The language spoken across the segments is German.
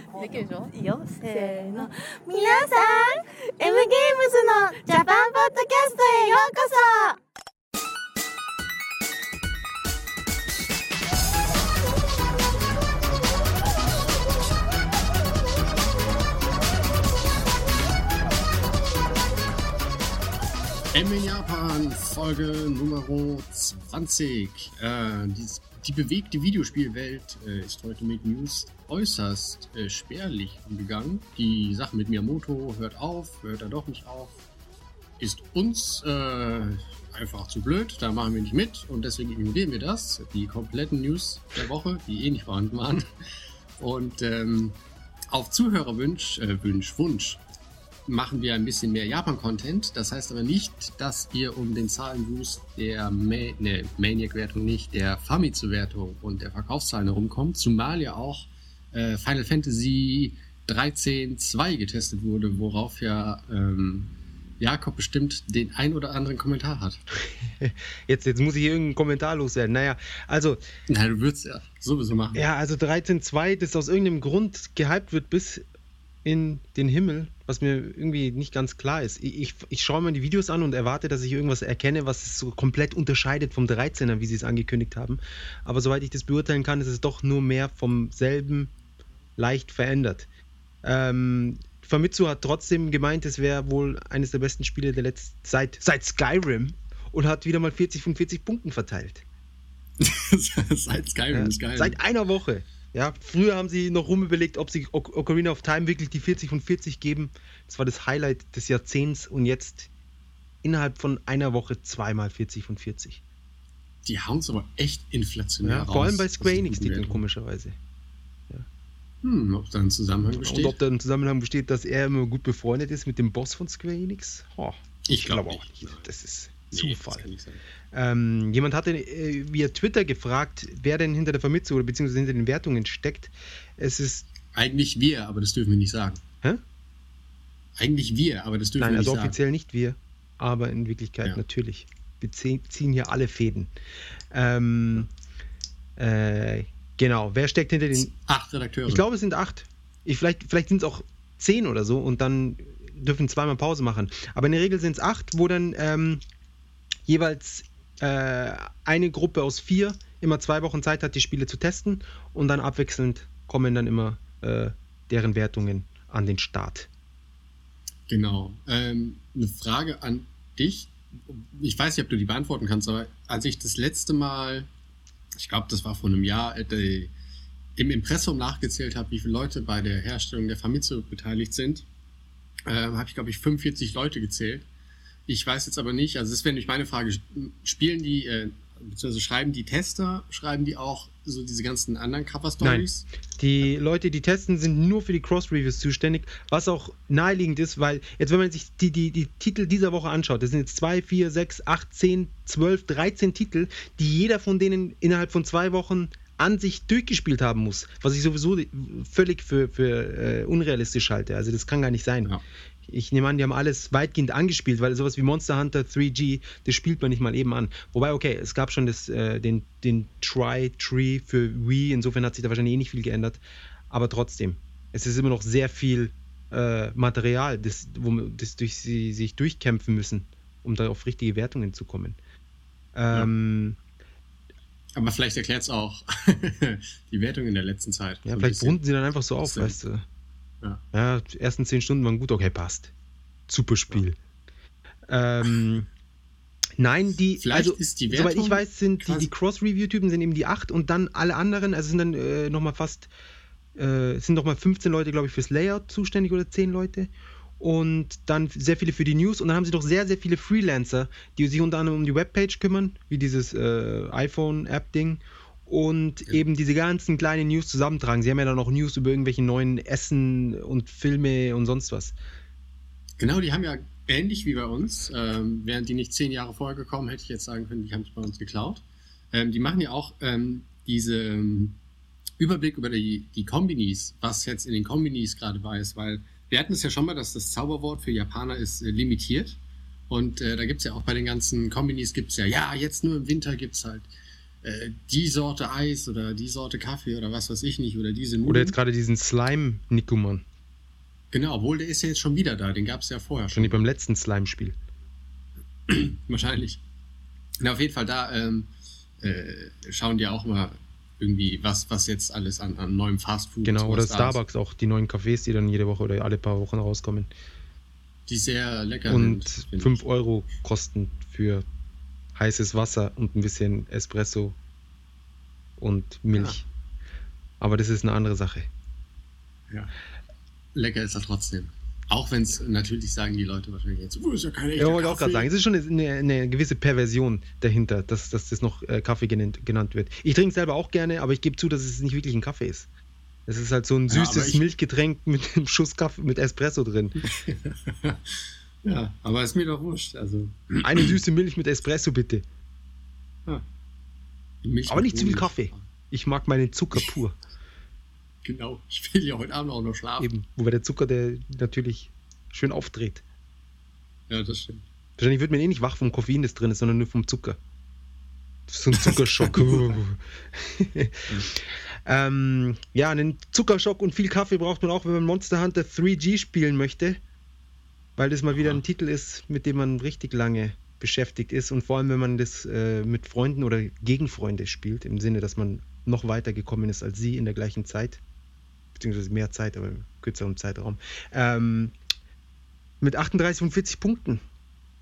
かできるでしょ？いいよ。せーの。皆さん M ゲームズのジャパンポッドキャストへようこそ。M in Japan, Folge Nummer 20. Äh, die, die bewegte Videospielwelt äh, ist heute mit News äußerst äh, spärlich umgegangen. Die Sache mit Miyamoto hört auf, hört er doch nicht auf. Ist uns äh, einfach zu blöd, da machen wir nicht mit und deswegen ignorieren wir das. Die kompletten News der Woche, die eh nicht vorhanden waren. Und ähm, auf Zuhörerwunsch, äh, Wunsch, Wunsch machen wir ein bisschen mehr Japan-Content. Das heißt aber nicht, dass ihr um den Zahlenboost der Ma ne, Maniac-Wertung nicht, der Famitsu-Wertung und der Verkaufszahlen herumkommt, zumal ja auch äh, Final Fantasy 13.2 getestet wurde, worauf ja ähm, Jakob bestimmt den ein oder anderen Kommentar hat. Jetzt, jetzt muss ich hier irgendeinen Kommentar loswerden. Naja, also, Na, du würdest ja sowieso machen. ja, also 13.2, das aus irgendeinem Grund gehypt wird bis in den Himmel, was mir irgendwie nicht ganz klar ist. Ich, ich, ich schaue mir die Videos an und erwarte, dass ich irgendwas erkenne, was es so komplett unterscheidet vom 13er, wie sie es angekündigt haben. Aber soweit ich das beurteilen kann, ist es doch nur mehr vom selben leicht verändert. Ähm, Famitsu hat trotzdem gemeint, es wäre wohl eines der besten Spiele der letzten seit, seit Skyrim und hat wieder mal 40 von 40 Punkten verteilt. Seit Skyrim Ja, ist geil. Seit einer Woche. Ja, früher haben sie noch rumüberlegt, ob sie Ocarina of Time wirklich die 40 von 40 geben. Das war das Highlight des Jahrzehnts und jetzt innerhalb von einer Woche zweimal 40 von 40. Die hauen es aber echt inflationär Ja, raus. vor allem bei Square die Enix-Titeln, komischerweise. Hm, ob da ein Zusammenhang Und besteht? ob da ein Zusammenhang besteht, dass er immer gut befreundet ist mit dem Boss von Square Enix? Ho, Ich glaub glaube auch nicht, nein. Das ist Zufall. nicht sein. Ähm, jemand hatte äh, via Twitter gefragt, wer denn hinter der Famitsu oder beziehungsweise hinter den Wertungen steckt. Es ist, Eigentlich wir, aber das dürfen wir nicht sagen. Hä? Eigentlich wir, aber das dürfen nein, wir nicht also sagen. offiziell nicht wir, aber in Wirklichkeit Ja. natürlich. Wir ziehen, ziehen hier alle Fäden. Ähm, äh, genau, wer steckt hinter den. Acht Redakteure. Ich glaube, es sind acht. Ich, vielleicht vielleicht sind es auch zehn oder so und dann dürfen zweimal Pause machen. Aber in der Regel sind es acht, wo dann ähm, jeweils äh, eine Gruppe aus vier immer zwei Wochen Zeit hat, die Spiele zu testen und dann abwechselnd kommen dann immer äh, deren Wertungen an den Start. Genau. Ähm, eine Frage an dich. Ich weiß nicht, ob du die beantworten kannst, aber als ich das letzte Mal, ich glaube, das war vor einem Jahr, äh, im Impressum nachgezählt habe, wie viele Leute bei der Herstellung der Famitsu beteiligt sind, äh, habe ich, glaube ich, 45 Leute gezählt. Ich weiß jetzt aber nicht, also das wäre nämlich meine Frage, spielen die, äh, beziehungsweise schreiben die Tester, schreiben die auch so diese ganzen anderen Cover-Stories? Die Leute, die testen, sind nur für die Cross-Reviews zuständig, was auch naheliegend ist, weil jetzt, wenn man sich die, die, die Titel dieser Woche anschaut, das sind jetzt 2, 4, 6, 8, 10, 12, 13 Titel, die jeder von denen innerhalb von zwei Wochen an sich durchgespielt haben muss, was ich sowieso völlig für, für äh, unrealistisch halte. Also das kann gar nicht sein. Ja. Ich nehme an, die haben alles weitgehend angespielt, weil sowas wie Monster Hunter 3G, das spielt man nicht mal eben an. Wobei, okay, es gab schon das, äh, den, den Try-Tree für Wii, insofern hat sich da wahrscheinlich eh nicht viel geändert. Aber trotzdem, es ist immer noch sehr viel äh, Material, das, wo das durch sie sich durchkämpfen müssen, um da auf richtige Wertungen zu kommen. Ähm, Aber vielleicht erklärt es auch die Wertung in der letzten Zeit. ja, so vielleicht runden sie dann einfach so auf, weißt du. Ja. Ja, die ersten zehn Stunden waren gut, okay, passt. Super Spiel. Ähm, nein, die, Vielleicht also, ist die soweit Wertung ich weiß, sind die, die Cross-Review-Typen sind eben die acht und dann alle anderen, also sind dann äh, nochmal fast, äh, sind nochmal 15 Leute, glaube ich, fürs Layout zuständig oder 10 Leute. Und dann sehr viele für die News und dann haben sie doch sehr, sehr viele Freelancer, die sich unter anderem um die Webpage kümmern, wie dieses äh, iPhone-App-Ding und Ja. eben diese ganzen kleinen News zusammentragen. Sie haben ja dann noch News über irgendwelche neuen Essen und Filme und sonst was. Genau, die haben ja ähnlich wie bei uns, ähm, wären die nicht zehn Jahre vorher gekommen, hätte ich jetzt sagen können, die haben es bei uns geklaut. Ähm, die machen ja auch ähm, diese ähm, Überblick über die, die Kombinis, was jetzt in den Kombinis gerade war, ist, weil wir hatten es ja schon mal, dass das Zauberwort für Japaner ist äh, limitiert. Und äh, da gibt es ja auch bei den ganzen Kombinis gibt es ja, ja, jetzt nur im Winter gibt es halt äh, die Sorte Eis oder die Sorte Kaffee oder was weiß ich nicht oder diese Oder jetzt gerade diesen Slime-Nikuman. Genau, obwohl der ist ja jetzt schon wieder da, den gab es ja vorher Schon schon. beim letzten Slime-Spiel. Wahrscheinlich. Na, auf jeden Fall, da ähm, äh, schauen die auch mal irgendwie, was, was jetzt alles an, an neuem Fastfood Genau, und oder da ist, Starbucks auch, die neuen Cafés, die dann jede Woche oder alle paar Wochen rauskommen. Die sehr lecker und sind. finde 5 ich. Euro kosten für heißes Wasser und ein bisschen Espresso und Milch. Aber das ist eine andere Sache. Ja. Lecker ist er trotzdem. Auch wenn es natürlich sagen die Leute wahrscheinlich jetzt, oh, ist ja keine Ja, wollte ich auch gerade Kaffee." sagen, es ist schon eine, eine gewisse Perversion dahinter, dass, dass das noch äh, Kaffee genannt, genannt wird. Ich trinke selber auch gerne, aber ich gebe zu, dass es nicht wirklich ein Kaffee ist. Es ist halt so ein Ja, süßes ich- Milchgetränk mit einem Schuss Kaffee mit Espresso drin. ja, aber ist mir doch wurscht. Also, Eine süße Milch mit Espresso bitte. Milch Aber nicht zu viel. Kaffee. Ich mag meinen Zucker pur. Genau. Ich will ja heute Abend auch noch schlafen. Eben. Wobei der Zucker, der natürlich schön aufdreht. Ja, das stimmt. Wahrscheinlich wird man eh nicht wach vom Koffein, das drin ist, sondern nur vom Zucker. So ein Zuckerschock. ähm, ja, einen Zuckerschock und viel Kaffee braucht man auch, wenn man Monster Hunter 3G spielen möchte. Weil das mal wieder Aha. ein Titel ist, mit dem man richtig lange beschäftigt ist. Und vor allem, wenn man das äh, mit Freunden oder gegen Freunde spielt, im Sinne, dass man noch weiter gekommen ist als sie in der gleichen Zeit. Beziehungsweise mehr Zeit, aber im kürzeren Zeitraum. Ähm, mit 38 von 40 Punkten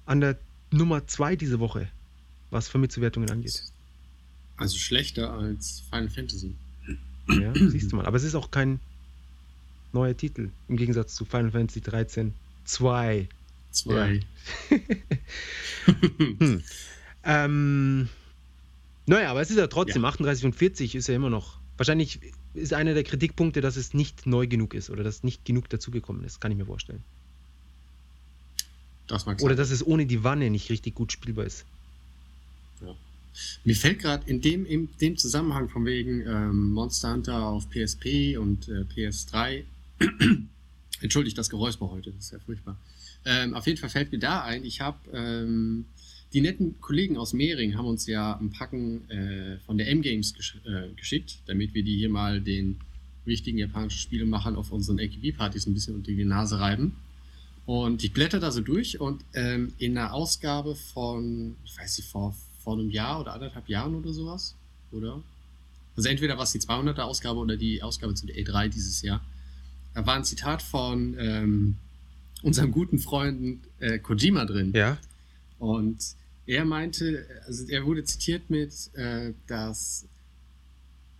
an der Nummer 2 diese Woche, was Vermittelwertungen angeht. Also schlechter als Final Fantasy. Ja, siehst du mal. Aber es ist auch kein neuer Titel, im Gegensatz zu Final Fantasy 13 2. Zwei. Hm. Ähm, naja, aber es ist ja trotzdem, 38 von 40 ist ja immer noch. Wahrscheinlich ist einer der Kritikpunkte, dass es nicht neu genug ist oder dass nicht genug dazugekommen ist, kann ich mir vorstellen. Das mag Oder sein. dass es ohne die Wanne nicht richtig gut spielbar ist. Mir fällt gerade in dem, in dem Zusammenhang von wegen ähm, Monster Hunter auf PSP und äh, PS3. Entschuldigt das Geräusper heute, das ist ja furchtbar. Ähm, auf jeden Fall fällt mir da ein, ich habe ähm, die netten Kollegen aus Mehring haben uns ja ein Packen äh, von der M-Games gesch äh, geschickt, damit wir die hier mal den wichtigen japanischen Spielemachern auf unseren AKB-Partys ein bisschen unter die Nase reiben. Und ich blätter da so durch und ähm, in einer Ausgabe von, ich weiß nicht, vor, vor einem Jahr oder anderthalb Jahren oder sowas, oder? Also entweder war es die 200er Ausgabe oder die Ausgabe zu der E3 dieses Jahr. Da war ein Zitat von ähm, unserem guten Freund äh, Kojima drin. Ja? Und er meinte, also er wurde zitiert mit, äh, dass,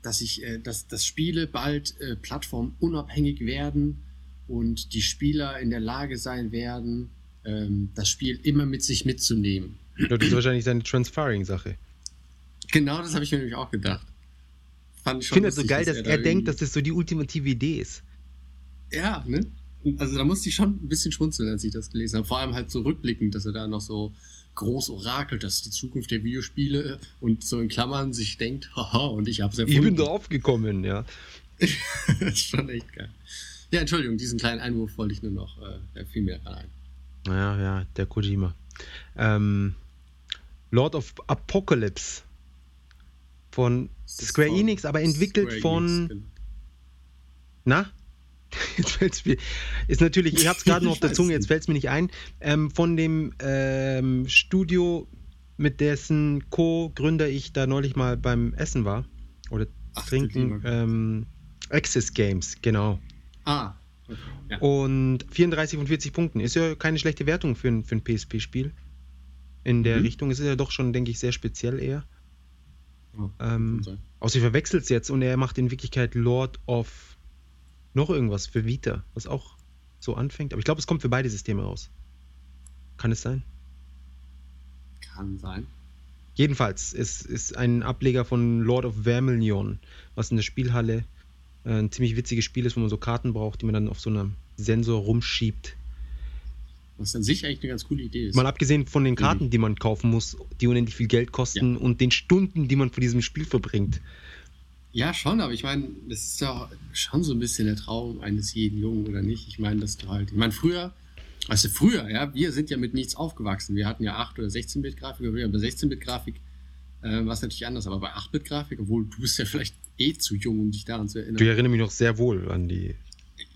dass ich, äh, dass, dass Spiele bald äh, plattformunabhängig werden und die Spieler in der Lage sein werden, ähm, das Spiel immer mit sich mitzunehmen. Das ist wahrscheinlich seine Transferring-Sache. Genau das habe ich mir nämlich auch gedacht. Fand ich Ich schon finde es so geil, dass er, da denkt, dass das so die ultimative Idee ist. Ja, ne? Also da musste ich schon ein bisschen schmunzeln, als ich das gelesen habe. Vor allem halt so rückblickend, dass er da noch so groß orakelt, das ist die Zukunft der Videospiele und so in Klammern sich denkt, haha, und ich hab's Ich erfunden. bin drauf gekommen, ja. das ist schon echt geil. Ja, Entschuldigung, diesen kleinen Einwurf wollte ich nur noch, äh, fiel mir gerade ein. Ja, ja, der Kojima. Ähm, Lord of Apocalypse von Square von Enix, aber entwickelt Square von. Enix, genau. Na? Jetzt fällt's mir. Ist natürlich, ich hab's gerade noch auf der Zunge, jetzt fällt's mir nicht ein. Ähm, von dem ähm, Studio, mit dessen Co-Gründer ich da neulich mal beim Essen war. Oder Ach, trinken. Ähm, Access Games, genau. Ah, okay. ja. Und 34 von 40 Punkten. Ist ja keine schlechte Wertung für ein, für ein PSP-Spiel. In der Mhm. Richtung. Es ist ja doch schon, denke ich, sehr speziell eher. Oh, Ähm. Außer ich verwechselt es jetzt und er macht in Wirklichkeit Lord of noch irgendwas für Vita, was auch so anfängt. Aber ich glaube, es kommt für beide Systeme raus. Kann es sein? Kann sein. Jedenfalls, es ist ein Ableger von Lord of Vermilion, was in der Spielhalle äh, ein ziemlich witziges Spiel ist, wo man so Karten braucht, die man dann auf so einem Sensor rumschiebt. Was an sich eigentlich eine ganz coole Idee ist. Mal abgesehen von den Karten, die man kaufen muss, die unendlich viel Geld kosten und den Stunden, die man vor diesem Spiel verbringt. Ja, schon, aber ich meine, das ist ja schon so ein bisschen der Traum eines jeden Jungen, oder nicht? Ich meine, dass du halt, ich meine, früher, also früher, ja, wir sind ja mit nichts aufgewachsen. Wir hatten ja 8 oder 16-Bit-Grafik, oder wir haben bei 16-Bit-Grafik äh, war es natürlich anders. Aber bei 8-Bit-Grafik, obwohl du bist ja vielleicht eh zu jung, um dich daran zu erinnern. Du erinnerst mich noch sehr wohl an die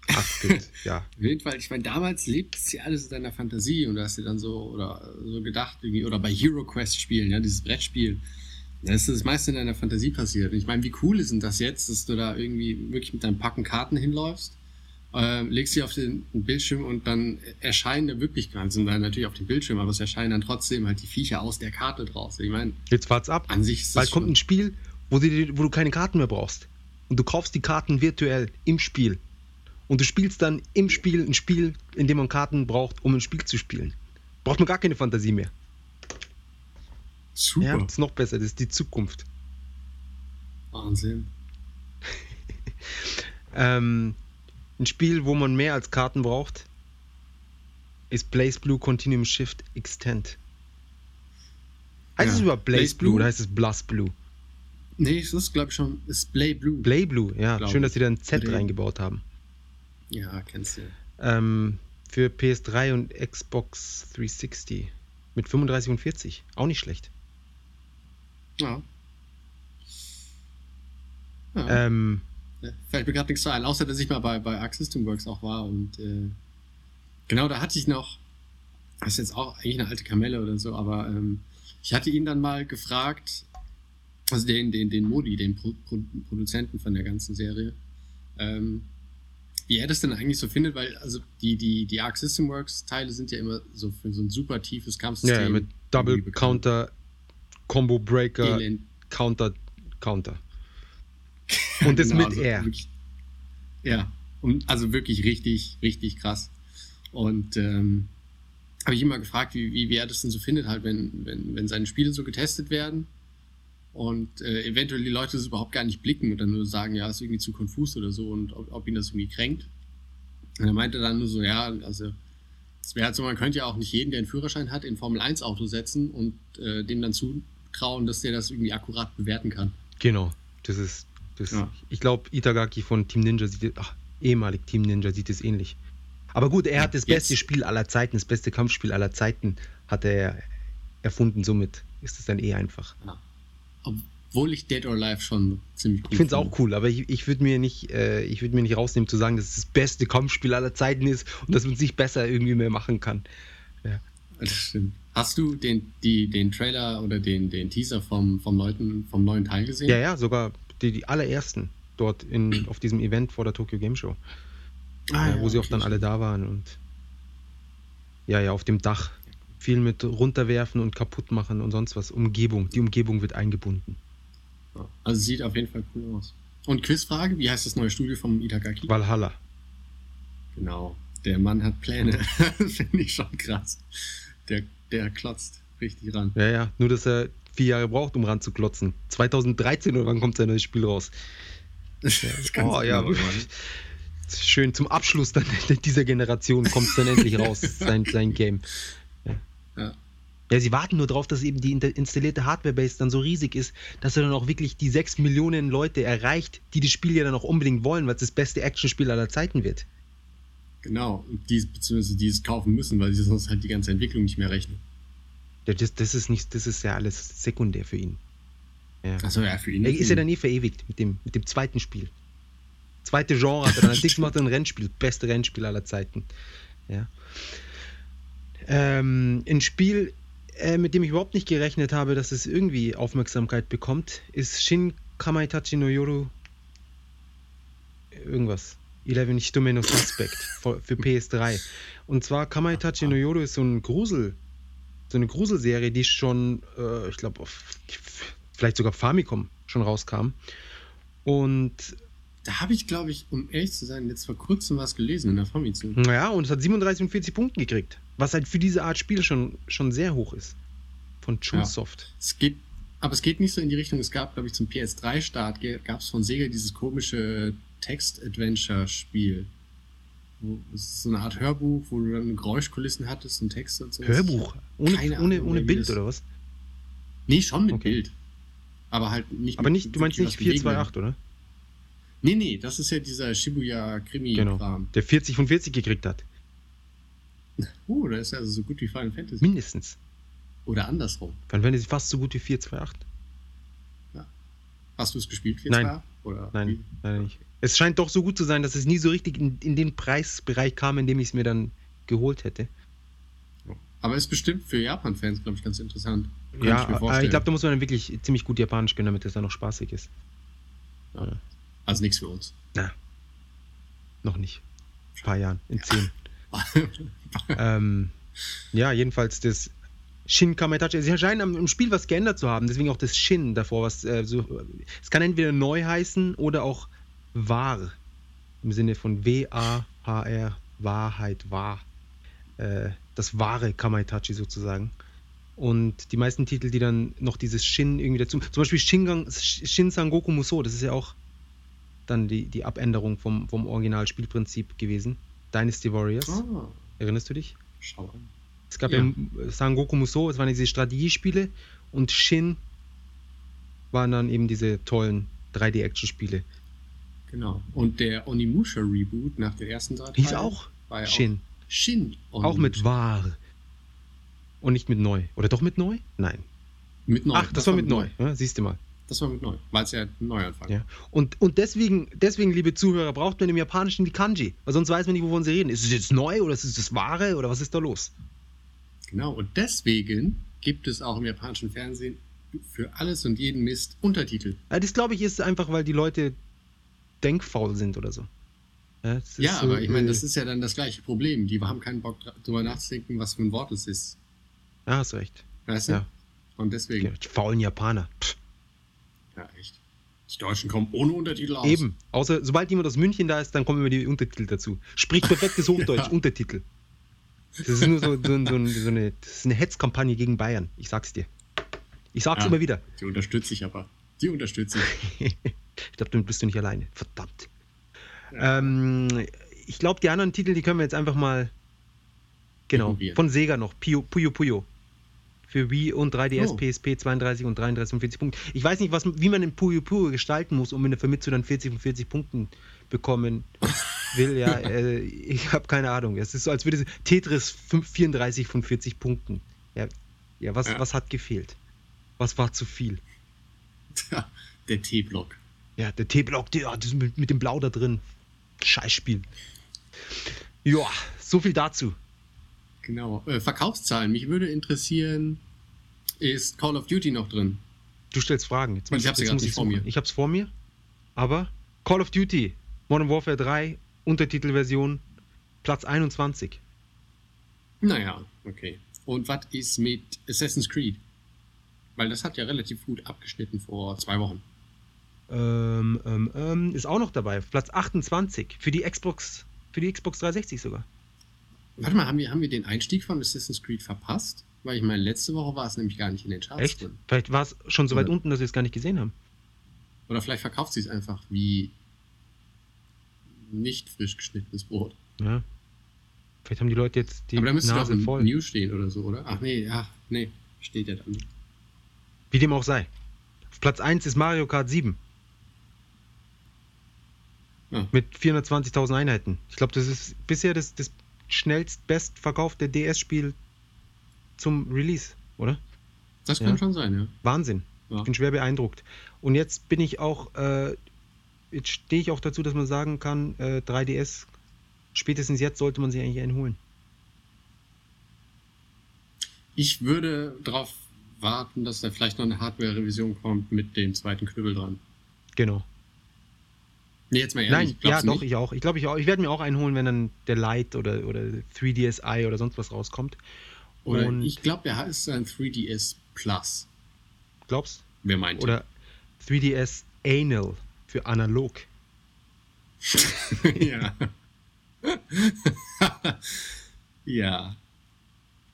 8-Bit, ja. Auf jeden Fall, ich meine, damals lebt es ja alles in deiner Fantasie und da hast du dann so oder so gedacht, irgendwie, oder bei Hero Quest spielen, ja, dieses Brettspiel. Da ist das meiste in deiner Fantasie passiert. Und ich meine, wie cool ist denn das jetzt, dass du da irgendwie wirklich mit deinem Packen Karten hinläufst, äh, legst sie auf den, Bildschirm und dann erscheinen da wirklich, sind dann natürlich auf dem Bildschirm, aber es erscheinen dann trotzdem halt die Viecher aus der Karte draus. Ich meine, Jetzt wart's ab. an sich ist Bald das kommt ein Spiel, wo du, die- wo du keine Karten mehr brauchst. Und du kaufst die Karten virtuell im Spiel. Und du spielst dann im Spiel ein Spiel, in dem man Karten braucht, um ein Spiel zu spielen. Braucht man gar keine Fantasie mehr. Super. Ja, das ist noch besser, das ist die Zukunft. Wahnsinn. Ähm, ein Spiel, wo man mehr als Karten braucht, ist Blaze Blue Continuum Shift Extend. Heißt Ja, es überhaupt Blaze, Blaze Blue Blue? oder heißt es Blast Blue? Nee, das ist, glaube ich, schon, ist Play Blue. Blay Blue, ja. Glaub Schön, ich. dass sie da ein Z Blay. reingebaut haben. Ja, kennst du. Ähm, für PS3 und Xbox 360 mit 35 und 40. Auch nicht schlecht. Ja. ja. Ähm, Fällt mir gerade nichts ein, außer dass ich mal bei, bei Arc System Works auch war und äh, genau da hatte ich noch, das ist jetzt auch eigentlich eine alte Kamelle oder so, aber ähm, ich hatte ihn dann mal gefragt, also den, den, den Modi, den Pro, Pro, Produzenten von der ganzen Serie, ähm, wie er das denn eigentlich so findet, weil also die, die, die Arc System Works Teile sind ja immer so für so ein super tiefes Kampfsystem. ja, mit Double. Counter, Combo Breaker, Elend. Counter, Counter. Und das Genau, mit also R. wirklich- Ja, und also wirklich richtig, richtig krass. Und ähm, habe ich mal gefragt, wie, wie, wie er das denn so findet, halt, wenn, wenn, wenn seine Spiele so getestet werden und äh, eventuell die Leute das überhaupt gar nicht blicken oder nur sagen, ja, ist irgendwie zu konfus oder so und ob, ob ihn das irgendwie kränkt. Und er meinte dann nur so, ja, also es wäre halt so, man könnte ja auch nicht jeden, der einen Führerschein hat, in Formel 1 Auto setzen und äh, dem dann zutrauen, dass der das irgendwie akkurat bewerten kann. Genau. Das ist. Das, Ja. Ich glaube, Itagaki von Team Ninja sieht. Ach, ehemalig Team Ninja sieht es ähnlich. Aber gut, er hat das Jetzt- beste Spiel aller Zeiten, das beste Kampfspiel aller Zeiten hat er erfunden. Somit ist es dann eh einfach. Obwohl ich Dead or Alive schon ziemlich cool Ich finde es auch cool, aber ich, ich würde mir nicht, äh, ich würde mir nicht rausnehmen zu sagen, dass es das beste Kampfspiel aller Zeiten ist und dass man es nicht besser irgendwie mehr machen kann. Das stimmt. Hast du den, die, den Trailer oder den, den Teaser vom, vom, neuen, vom neuen Teil gesehen? Ja, ja, sogar die, die allerersten dort in, auf diesem Event vor der Tokyo Game Show, Ah, äh, ja, wo sie auch okay, dann alle da waren und ja, ja, auf dem Dach viel mit runterwerfen und kaputt machen und sonst was. Umgebung, die Umgebung wird eingebunden. Also sieht auf jeden Fall cool aus. Und Quizfrage, wie heißt das neue Studio vom Itagaki? Valhalla. Genau. Der Mann hat Pläne. Das Finde ich schon krass. Der, der klotzt richtig ran. Ja, ja, nur dass er vier Jahre braucht, um ranzuklotzen. 2013 oder wann kommt sein neues Spiel raus? Das Oh ja, genau sein. schön zum Abschluss dann dieser Generation kommt dann endlich raus, sein, sein Game. Ja. Ja, sie warten nur darauf, dass eben die installierte Hardware-Base dann so riesig ist, dass er dann auch wirklich die 6 Millionen Leute erreicht, die das Spiel ja dann auch unbedingt wollen, weil es das beste Actionspiel aller Zeiten wird. Genau. Und die, beziehungsweise die es kaufen müssen, weil sie sonst halt die ganze Entwicklung nicht mehr rechnen. Ja, Das, das, ist nicht, das ist ja alles sekundär für ihn. Ja. Achso, ja, für ihn. Er ist ja dann eh verewigt mit dem, mit dem zweiten Spiel. Zweite Genre hat er dann. Als macht er ein Rennspiel. Beste Rennspiel aller Zeiten. Ja. Ähm, ein Spiel, äh, mit dem ich überhaupt nicht gerechnet habe, dass es irgendwie Aufmerksamkeit bekommt, ist Shin Kamaitachi no Yoru. Irgendwas. 11 Stumme no Suspect für für PS3. Und zwar Kamaitachi no Yoru ist so ein Grusel, so eine Gruselserie, die schon, äh, ich glaube, vielleicht sogar Famicom schon rauskam. Und Da habe ich, glaube ich, um ehrlich zu sein, jetzt vor kurzem was gelesen in der Famitsu. naja, und es hat 37 und 40 Punkte gekriegt. Was halt für diese Art Spiel schon, schon sehr hoch ist. Von Chunsoft. Es geht, aber es geht nicht so in die Richtung. Es gab, glaube ich, zum PS3-Start gab es von Sega dieses komische Text-Adventure-Spiel. Es ist so eine Art Hörbuch, wo du dann Geräuschkulissen hattest und Texte und so. Hörbuch. Ohne, Keine ohne, Ahnung, ohne Bild das- oder was? Nee, schon mit Okay. Bild. Aber halt nicht Aber nicht, du meinst nicht was bewegen. 428, oder? Nee, nee, das ist ja dieser Shibuya-Krimi-Kram. Genau. Der 40 von 40 gekriegt hat. Uh, das ist also so gut wie Final Fantasy. Mindestens. Oder andersrum. Wäre es fast so gut wie 428. Hast du es gespielt, 4 Nein. Oder Nein, wie? leider nicht. Es scheint doch so gut zu sein, dass es nie so richtig in, in den Preisbereich kam, in dem ich es mir dann geholt hätte. Aber ist bestimmt für Japan-Fans, glaube ich, ganz interessant. Kann ja, ich vorstellen. ich glaube, da muss man dann wirklich ziemlich gut Japanisch können, damit es dann noch spaßig ist. also nichts für uns. Noch nicht. Ein paar Jahren, in zehn. ähm, ja, jedenfalls das Shin Kamitachi. Sie scheinen am- im Spiel was geändert zu haben, deswegen auch das Shin davor. Was, äh, so, es kann entweder neu heißen oder auch wahr. Im Sinne von W-A-H-R, Wahrheit, wahr. Äh, das wahre Kamaitachi sozusagen. Und die meisten Titel, die dann noch dieses Shin irgendwie dazu. Zum Beispiel Shingang, Shin Sangoku Musou, das ist ja auch dann die, die Abänderung vom, vom Originalspielprinzip gewesen. Dynasty Warriors. ah, Erinnerst du dich? schau an. Es gab ja, Ja. Sangoku Musou, es waren diese Strategiespiele und Shin waren dann eben diese tollen 3D-Action-Spiele. Genau. Und der Onimusha Reboot nach den ersten drei Hieß Teilen auch war ja Shin. Auch Shin. Auch mit Onimusha. wahr. Und nicht mit neu. Oder doch mit neu? Nein. Mit neu. Ach, das, war mit neu. Ja, siehst du mal. Das war mit neu. Weil es ja ein Neuanfang Ja. Und, und deswegen, deswegen, liebe Zuhörer, braucht man im Japanischen die Kanji. Weil sonst weiß man nicht, wovon sie reden. Ist es jetzt neu oder ist es das Wahre oder was ist da los? Genau. Und deswegen gibt es auch im japanischen Fernsehen für alles und jeden Mist Untertitel. Ja, das glaube ich ist einfach, weil die Leute denkfaul sind oder so. Ja, Ja, so, aber ich meine, äh, das ist ja dann das gleiche Problem. Die haben keinen Bock drüber nachzudenken, was für ein Wort es ist. Ja, hast recht. Weißt du? Ja. Und deswegen, Die faulen Japaner. Pff, ja, echt. Die Deutschen kommen ohne Untertitel aus. eben. Außer sobald jemand aus München da ist, dann kommen immer die Untertitel dazu. Spricht perfektes Hochdeutsch, Ja. Untertitel. Das ist nur so, so, so, eine, eine Hetzkampagne gegen Bayern. Ich sag's dir. Ich sag's Ja. immer wieder. Die unterstütze ich aber. Die unterstütze ich. Ich glaube, damit bist du nicht alleine. Verdammt. Ja. Ähm, ich glaube, die anderen Titel, die können wir jetzt einfach mal. Genau. Von Sega noch. Puyo Puyo. Puyo. Für Wii und 3DS, Oh. PSP 32 und 33 und 40 Punkte. Ich weiß nicht, was, wie man den Puyo Puyo gestalten muss, um in der Vermittlung dann 40 von 40 Punkten bekommen will. Ja, äh, ich habe keine Ahnung. Es ist so, als würde es Tetris 5, 34 von 40 Punkten. Ja, ja, was, Ja. was hat gefehlt? Was war zu viel? Der T-Block. Ja, der T-Block, der, das mit, mit dem Blau da drin. Scheißspiel. Ja, so viel dazu. Genau. Äh, Verkaufszahlen. Mich würde interessieren, ist Call of Duty noch drin? Du stellst Fragen. Jetzt, Ich hab's jetzt muss nicht ich vor mir. Ich hab's vor mir. Aber Call of Duty, Modern Warfare 3, Untertitelversion, Platz 21. Naja, okay. Und was ist mit Assassin's Creed? Weil das hat ja relativ gut abgeschnitten vor zwei Wochen. Ähm, ähm, ähm, ist auch noch dabei. Platz 28. Für die Xbox, für die Xbox 360 sogar. Warte mal, haben wir, haben wir den Einstieg von Assassin's Creed verpasst? Weil ich meine, letzte Woche war es nämlich gar nicht in den Charts Echt? drin. Vielleicht war es schon so weit Ja. unten, dass wir es gar nicht gesehen haben. Oder vielleicht verkauft sie es einfach wie nicht frisch geschnittenes Brot. Ja. Vielleicht haben die Leute jetzt die Aber da müsste doch Nase ein voll. News stehen oder so, oder? Ach nee, ach nee, steht ja dann nicht. Wie dem auch sei. Auf Platz 1 ist Mario Kart 7. Ja. Mit 420.000 Einheiten. Ich glaube, das ist bisher das, das schnellst bestverkaufte DS-Spiel zum Release, oder? Das Ja. kann schon sein, ja. Wahnsinn. Ja. Ich bin schwer beeindruckt. Und jetzt bin ich auch, äh, jetzt stehe ich auch dazu, dass man sagen kann, äh, 3DS, spätestens jetzt sollte man sich eigentlich einen holen. Ich würde darauf warten, dass da vielleicht noch eine Hardware-Revision kommt mit dem zweiten Knüppel dran. Genau. Nee, jetzt mal ehrlich, Nein, ja, du doch, nicht? ich auch. Ich glaube, ich auch. Ich werde mir auch einen holen, wenn dann der Lite oder, oder 3DSi oder sonst was rauskommt. Oder Und ich glaube, der heißt ein 3DS Plus. glaubst Wer meint? Oder 3DS Anal für analog. ja. ja.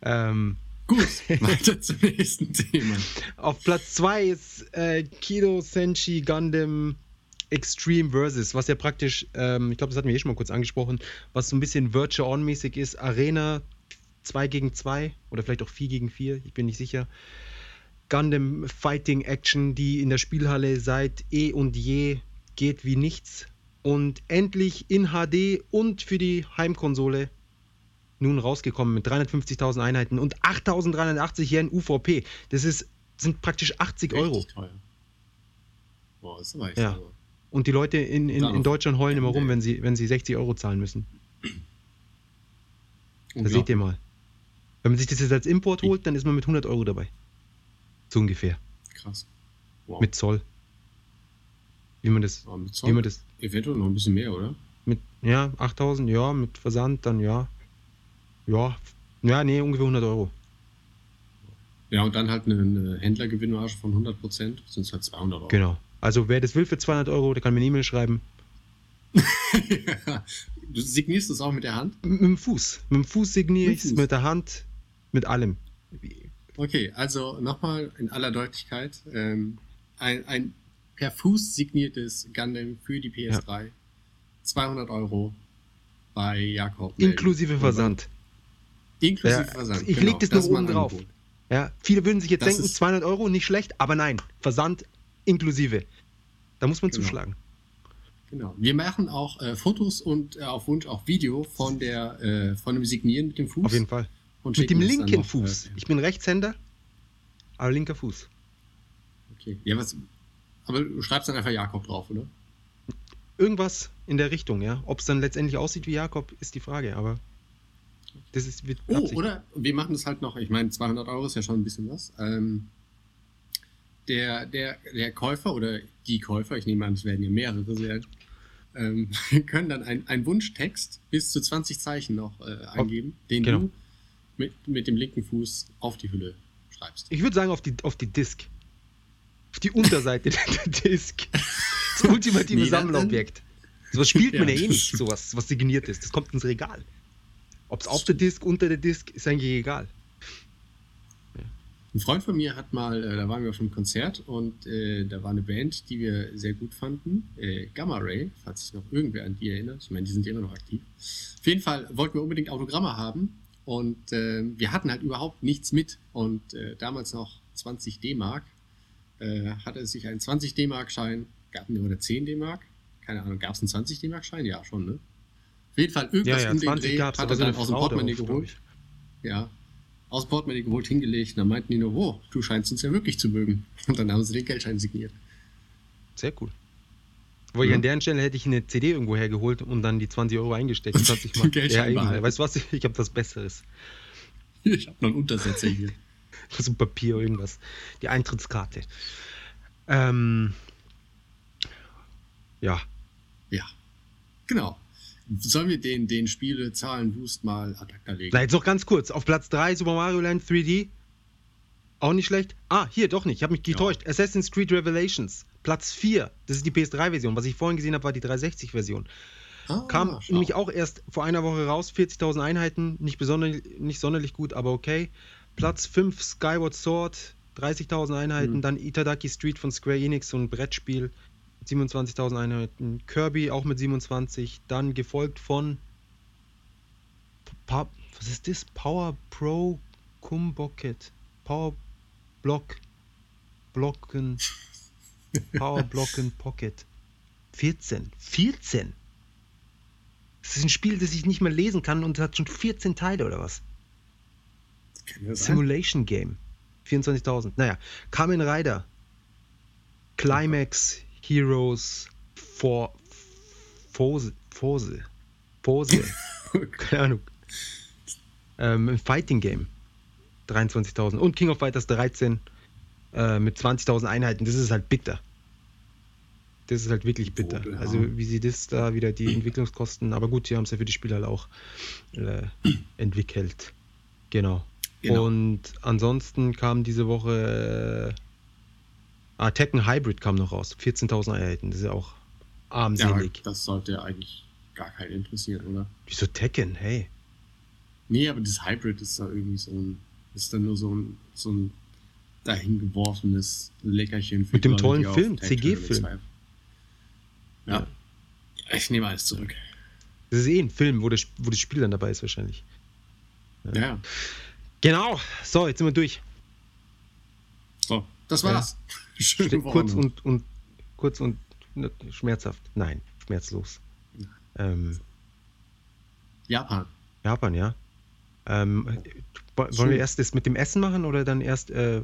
Ähm, Gut, weiter zum nächsten Thema. auf Platz 2 ist äh, Kido Senshi Gundam Extreme Versus, was ja praktisch, ähm, ich glaube, das hatten wir eh schon mal kurz angesprochen, was so ein bisschen Virtual On-mäßig ist. Arena 2 gegen 2 oder vielleicht auch 4 gegen 4, ich bin nicht sicher. Gundam Fighting Action, die in der Spielhalle seit eh und je geht wie nichts. Und endlich in HD und für die Heimkonsole nun rausgekommen mit 350.000 Einheiten und 8.380 Yen UVP. Das ist, sind praktisch 80 Euro. Teuer. Boah, ist aber echt Ja. sauer. Und die Leute in, in, in Deutschland heulen immer rum, wenn sie, wenn sie 60 Euro zahlen müssen. Da seht ihr mal. Wenn man sich das jetzt als Import holt, dann ist man mit 100 Euro dabei. So ungefähr. Krass. Wow. Mit Zoll. Wie man das, Aber mit wie Zoll man das eventuell noch ein bisschen mehr, oder? mit, ja, 8000, ja, mit Versand dann, ja. Ja, ja, nee, ungefähr 100 Euro. Ja, und dann halt eine, eine Händlergewinnmarge von 100%, sind es halt 200 Euro. Genau. Also wer das will für 200 Euro, der kann mir eine E-Mail schreiben. du signierst es auch mit der Hand? M- Mit dem Fuß. Mit dem Fuß signiere Mit ich es, mit der Hand, mit allem. Okay, also nochmal in aller Deutlichkeit. Ähm, ein, ein per Fuß signiertes Gundam für die PS3. 200 Euro bei Jakob. Inklusive Versand. Inklusive Ja, Versand. ich leg das ist noch oben drauf. Ja, viele würden sich jetzt Das denken, ist- 200 Euro, nicht schlecht, aber nein, Versand inklusive. Da muss man Genau. zuschlagen. Genau. Wir machen auch äh, Fotos und äh, auf Wunsch auch Video von der äh, von dem Signieren mit dem Fuß. Auf jeden Fall. Und Mit dem linken noch, Fuß. Äh, Ich bin Rechtshänder, aber linker Fuß. okay. Ja, was, aber du schreibst dann einfach Jakob drauf, oder? Irgendwas in der Richtung, ja. Ob es dann letztendlich aussieht wie Jakob, ist die Frage, aber das ist wird Oh, Absicht. oder wir machen es halt noch, ich meine, 200 Euro ist ja schon ein bisschen was. Ähm, der, der, der Käufer oder die Käufer, ich nehme an, es werden ja mehrere sein, ähm, können dann ein- einen Wunschtext bis zu 20 Zeichen noch äh, eingeben, den genau. du mit, mit dem linken Fuß auf die Hülle schreibst. Ich würde sagen auf die, auf die Disk. Auf die Unterseite der Disk. Das ultimative Nee, Sammelobjekt. Sowas spielt man Ja, ja eh nicht, sowas, was signiert ist. Das kommt ins Regal. Ob es auf der Disk, unter der Disk, ist eigentlich egal. Ein Freund von mir hat mal, äh, da waren wir auf einem Konzert und äh, da war eine Band, die wir sehr gut fanden, äh, Gamma Ray, falls sich noch irgendwer an die erinnert. Ich meine, die sind ja immer noch aktiv. Auf jeden Fall wollten wir unbedingt Autogramme haben und äh, wir hatten halt überhaupt nichts mit und äh, damals noch 20 D-Mark äh, hatte es sich einen 20 D-Mark-Schein, gab oder 10 D-Mark, keine Ahnung, gab es einen 20 D-Mark-Schein? Ja, schon, ne? Auf jeden Fall irgendwas um den Dreh hat er dann aus dem Portemonnaie geholt. Ja, aus Portemonnaie geholt, hingelegt. Und dann meinten die nur, oh, du scheinst uns ja wirklich zu mögen. Und dann haben sie den Geldschein signiert. Sehr cool. Wo ich Ja. an deren Stelle hätte ich eine CD irgendwo hergeholt und dann die 20 Euro eingesteckt. 20 Mal. Geldschein ja, behalten. Weißt du was? Ich habe was Besseres. Ich habe noch einen Untersetzer hier. So ein Papier, irgendwas. Die Eintrittskarte. Ähm, ja, Ja, genau. Sollen wir den, den Spiele-Zahlen-Boost mal ad legen? Na, jetzt noch ganz kurz. Auf Platz 3 Super Mario Land 3D. Auch nicht schlecht. Ah, hier doch nicht. Ich habe mich getäuscht. Assassin's Creed Revelations. Platz 4. Das ist die PS3-Version. Was ich vorhin gesehen habe, war die 360-Version. Ah, Kam schau. nämlich auch erst vor einer Woche raus. 40.000 Einheiten. Nicht, besonder, nicht sonderlich gut, aber okay. Platz 5 Skyward Sword. 30.000 Einheiten. Mhm. Dann Itadaki Street von Square Enix, so ein Brettspiel. 27.000 Einheiten. Kirby auch mit 27. Dann gefolgt von Pa was ist das? Power Pro Kumbocket. Power Block. Blocken. Power Blocken Pocket. 14. 14? Das ist ein Spiel, das ich nicht mehr lesen kann und hat schon 14 Teile oder was? Simulation Game. 24.000. Naja, Kamen Rider. Climax Heroes for Fose. Fose. Fose. Keine Ahnung. Ähm, ein Fighting Game. 23.000. Und King of Fighters 13 äh, mit 20.000 Einheiten. Das ist halt bitter. Das ist halt wirklich bitter. Vogel, ja. Also wie sie das da wieder die Entwicklungskosten, aber gut, sie haben es ja für die Spieler halt auch äh, entwickelt. Genau. Genau. Und ansonsten kam diese Woche äh, ah, Tekken Hybrid kam noch raus. 14.000 Einheiten. Das ist ja auch Ja, armselig. das sollte ja eigentlich gar keinen interessieren, oder? Wieso Tekken? Hey. Nee, aber das Hybrid ist da irgendwie so ein, ist dann nur so ein, so ein dahingeworfenes Leckerchen für Mit dem Leute, tollen Film, CG-Film. Feiern. Ja. Ich nehme alles zurück. Das ist eh ein Film, wo das, wo das Spiel dann dabei ist wahrscheinlich. Ja. ja. Genau. So, jetzt sind wir durch. So, das Ja. war's. Schöne Ste- Woche kurz und, und kurz und ne, schmerzhaft. Nein, schmerzlos. Ähm, Japan. Japan, ja. Ähm, wo- wollen Schön. wir erst das mit dem Essen machen oder dann erst äh,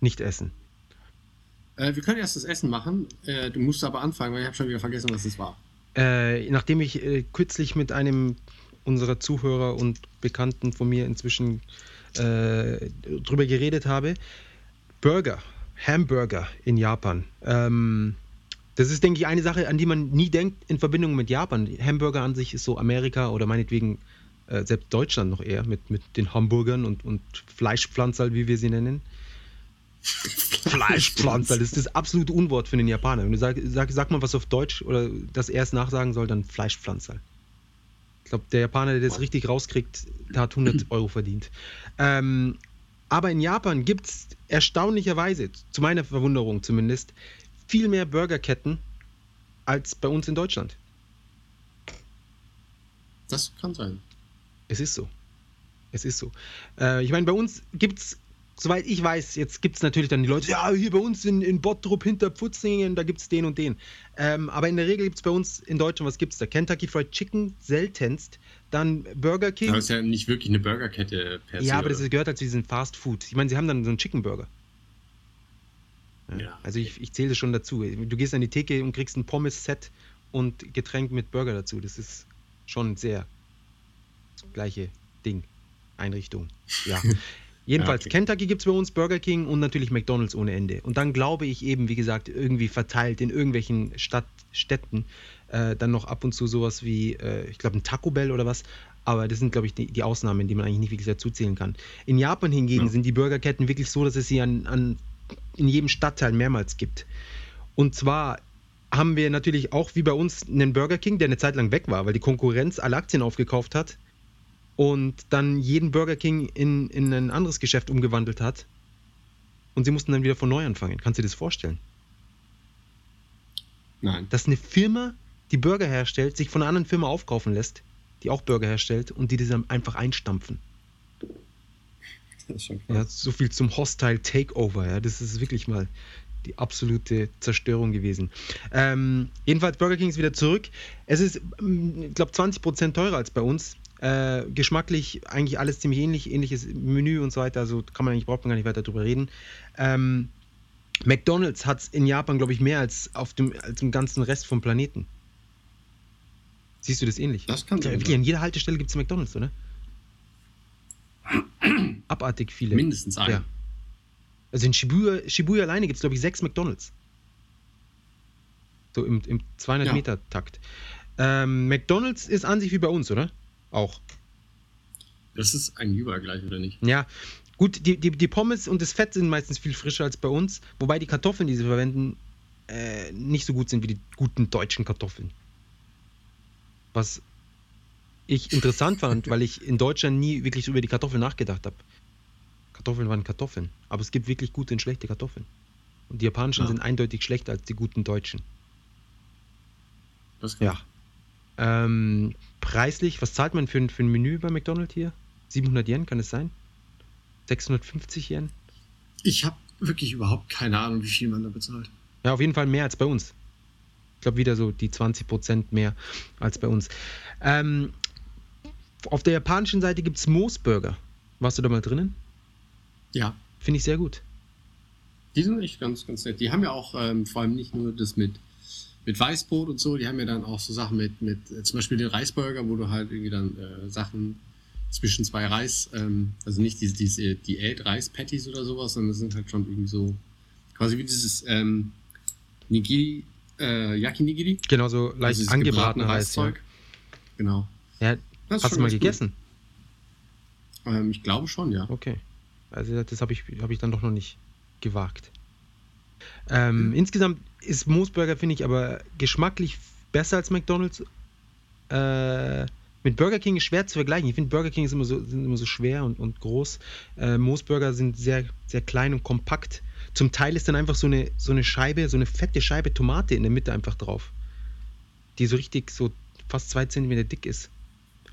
nicht essen? Äh, wir können erst das Essen machen. Äh, du musst aber anfangen, weil ich habe schon wieder vergessen, was es war. Äh, nachdem ich äh, kürzlich mit einem unserer Zuhörer und Bekannten von mir inzwischen äh, drüber geredet habe, Burger, Hamburger in Japan. Ähm, das ist, denke ich, eine Sache, an die man nie denkt in Verbindung mit Japan. Hamburger an sich ist so Amerika oder meinetwegen äh, selbst Deutschland noch eher mit, mit den Hamburgern und, und Fleischpflanzerl, wie wir sie nennen. Fleischpflanzerl, das ist das absolute Unwort für den Japaner. Wenn du sag, sag, sag mal was auf Deutsch oder das erst nachsagen soll, dann Fleischpflanzerl. Ich glaube, der Japaner, der das richtig rauskriegt, der hat 100 Euro verdient. Ähm, aber in Japan gibt es erstaunlicherweise, zu meiner Verwunderung zumindest, viel mehr Burgerketten als bei uns in Deutschland. Das kann sein. Es ist so. Es ist so. Äh, ich meine, bei uns gibt es, soweit ich weiß, jetzt gibt es natürlich dann die Leute, ja, hier bei uns in, in Bottrup hinter Pfutzingen, da gibt es den und den. Ähm, aber in der Regel gibt es bei uns in Deutschland, was gibt es da? Kentucky Fried Chicken, seltenst. Dann Burger King. Aber es ist ja nicht wirklich eine Burgerkette per se. Ja, aber das gehört halt zu diesem Fast Food. Ich meine, sie haben dann so einen Chicken Burger. Ja. Ja, Also ich, ich zähle das schon dazu. Du gehst an die Theke und kriegst ein Pommes-Set und Getränk mit Burger dazu. Das ist schon sehr das gleiche Ding. Einrichtung. Ja. Jedenfalls, okay. Kentucky gibt es bei uns, Burger King und natürlich McDonalds ohne Ende. Und dann glaube ich eben, wie gesagt, irgendwie verteilt in irgendwelchen Stadt, Städten äh, dann noch ab und zu sowas wie, äh, ich glaube, ein Taco Bell oder was. Aber das sind, glaube ich, die, die Ausnahmen, die man eigentlich nicht wirklich dazu zählen kann. In Japan hingegen Ja. sind die Burgerketten wirklich so, dass es sie an, an, in jedem Stadtteil mehrmals gibt. Und zwar haben wir natürlich auch wie bei uns einen Burger King, der eine Zeit lang weg war, weil die Konkurrenz alle Aktien aufgekauft hat und dann jeden Burger King in, in ein anderes Geschäft umgewandelt hat. Und sie mussten dann wieder von neu anfangen. Kannst du dir das vorstellen? Nein. Dass eine Firma, die Burger herstellt, sich von einer anderen Firma aufkaufen lässt, die auch Burger herstellt und die das dann einfach einstampfen. Das ist schon krass. Ja, so viel zum Hostile Takeover. Ja, das ist wirklich mal die absolute Zerstörung gewesen. Ähm, jedenfalls Burger King ist wieder zurück. Es ist, ähm, ich glaube, 20% teurer als bei uns. Äh, geschmacklich eigentlich alles ziemlich ähnlich, ähnliches Menü und so weiter. Also kann man eigentlich braucht man gar nicht weiter drüber reden. Ähm, McDonald's hat es in Japan, glaube ich, mehr als auf dem als im ganzen Rest vom Planeten. Siehst du das ähnlich? Das kann Ja, sein. wirklich, an jeder Haltestelle gibt es McDonald's, oder? Abartig viele. Mindestens ein. Ja. Also in Shibuya, Shibuya alleine gibt es, glaube ich, sechs McDonalds. So im, im 200-Meter-Takt. Ähm, McDonalds ist an sich wie bei uns, oder? Auch. Das ist eigentlich überall gleich, oder nicht? Ja. Gut, die, die, die Pommes und das Fett sind meistens viel frischer als bei uns, wobei die Kartoffeln, die sie verwenden, äh, nicht so gut sind wie die guten deutschen Kartoffeln. Was ich interessant fand, weil ich in Deutschland nie wirklich über die Kartoffeln nachgedacht habe. Kartoffeln waren Kartoffeln, aber es gibt wirklich gute und schlechte Kartoffeln. Und die japanischen Ja. sind eindeutig schlechter als die guten deutschen. Ja. Ähm, preislich, was zahlt man für, ein- für ein Menü bei McDonald's hier? 700 Yen, kann es sein? 650 Yen? Ich habe wirklich überhaupt keine Ahnung, wie viel man da bezahlt. Ja, auf jeden Fall mehr als bei uns. Ich glaube wieder so die 20% mehr als bei uns. Ähm, auf der japanischen Seite gibt es Moosburger. Warst du da mal drinnen? Ja. Finde ich sehr gut. Die sind echt ganz, ganz nett. Die haben ja auch ähm, vor allem nicht nur das mit, mit Weißbrot und so, die haben ja dann auch so Sachen mit, mit äh, zum Beispiel den Reisburger, wo du halt irgendwie dann äh, Sachen zwischen zwei Reis, ähm, also nicht diese, diese Diät-Reis-Patties oder sowas, sondern das sind halt schon irgendwie so quasi wie dieses ähm, Nigiri, äh, Yaki-Nigiri. Genauso leicht Also dieses angebratener gebratene Reis. Ja. Reiszeug. Genau. Ja, hast du mal gegessen? Ähm, ich glaube schon, ja. Okay. Also das habe ich, hab ich dann doch noch nicht gewagt. Ähm, Mhm. Insgesamt ist Moosburger, finde ich, aber geschmacklich besser als McDonalds. Äh, mit Burger King ist schwer zu vergleichen. Ich finde, Burger King ist immer so, sind immer so schwer und, und groß. Äh, Moosburger sind sehr, sehr klein und kompakt. Zum Teil ist dann einfach so eine, so eine Scheibe, so eine fette Scheibe Tomate in der Mitte einfach drauf. Die so richtig so fast zwei Zentimeter dick ist.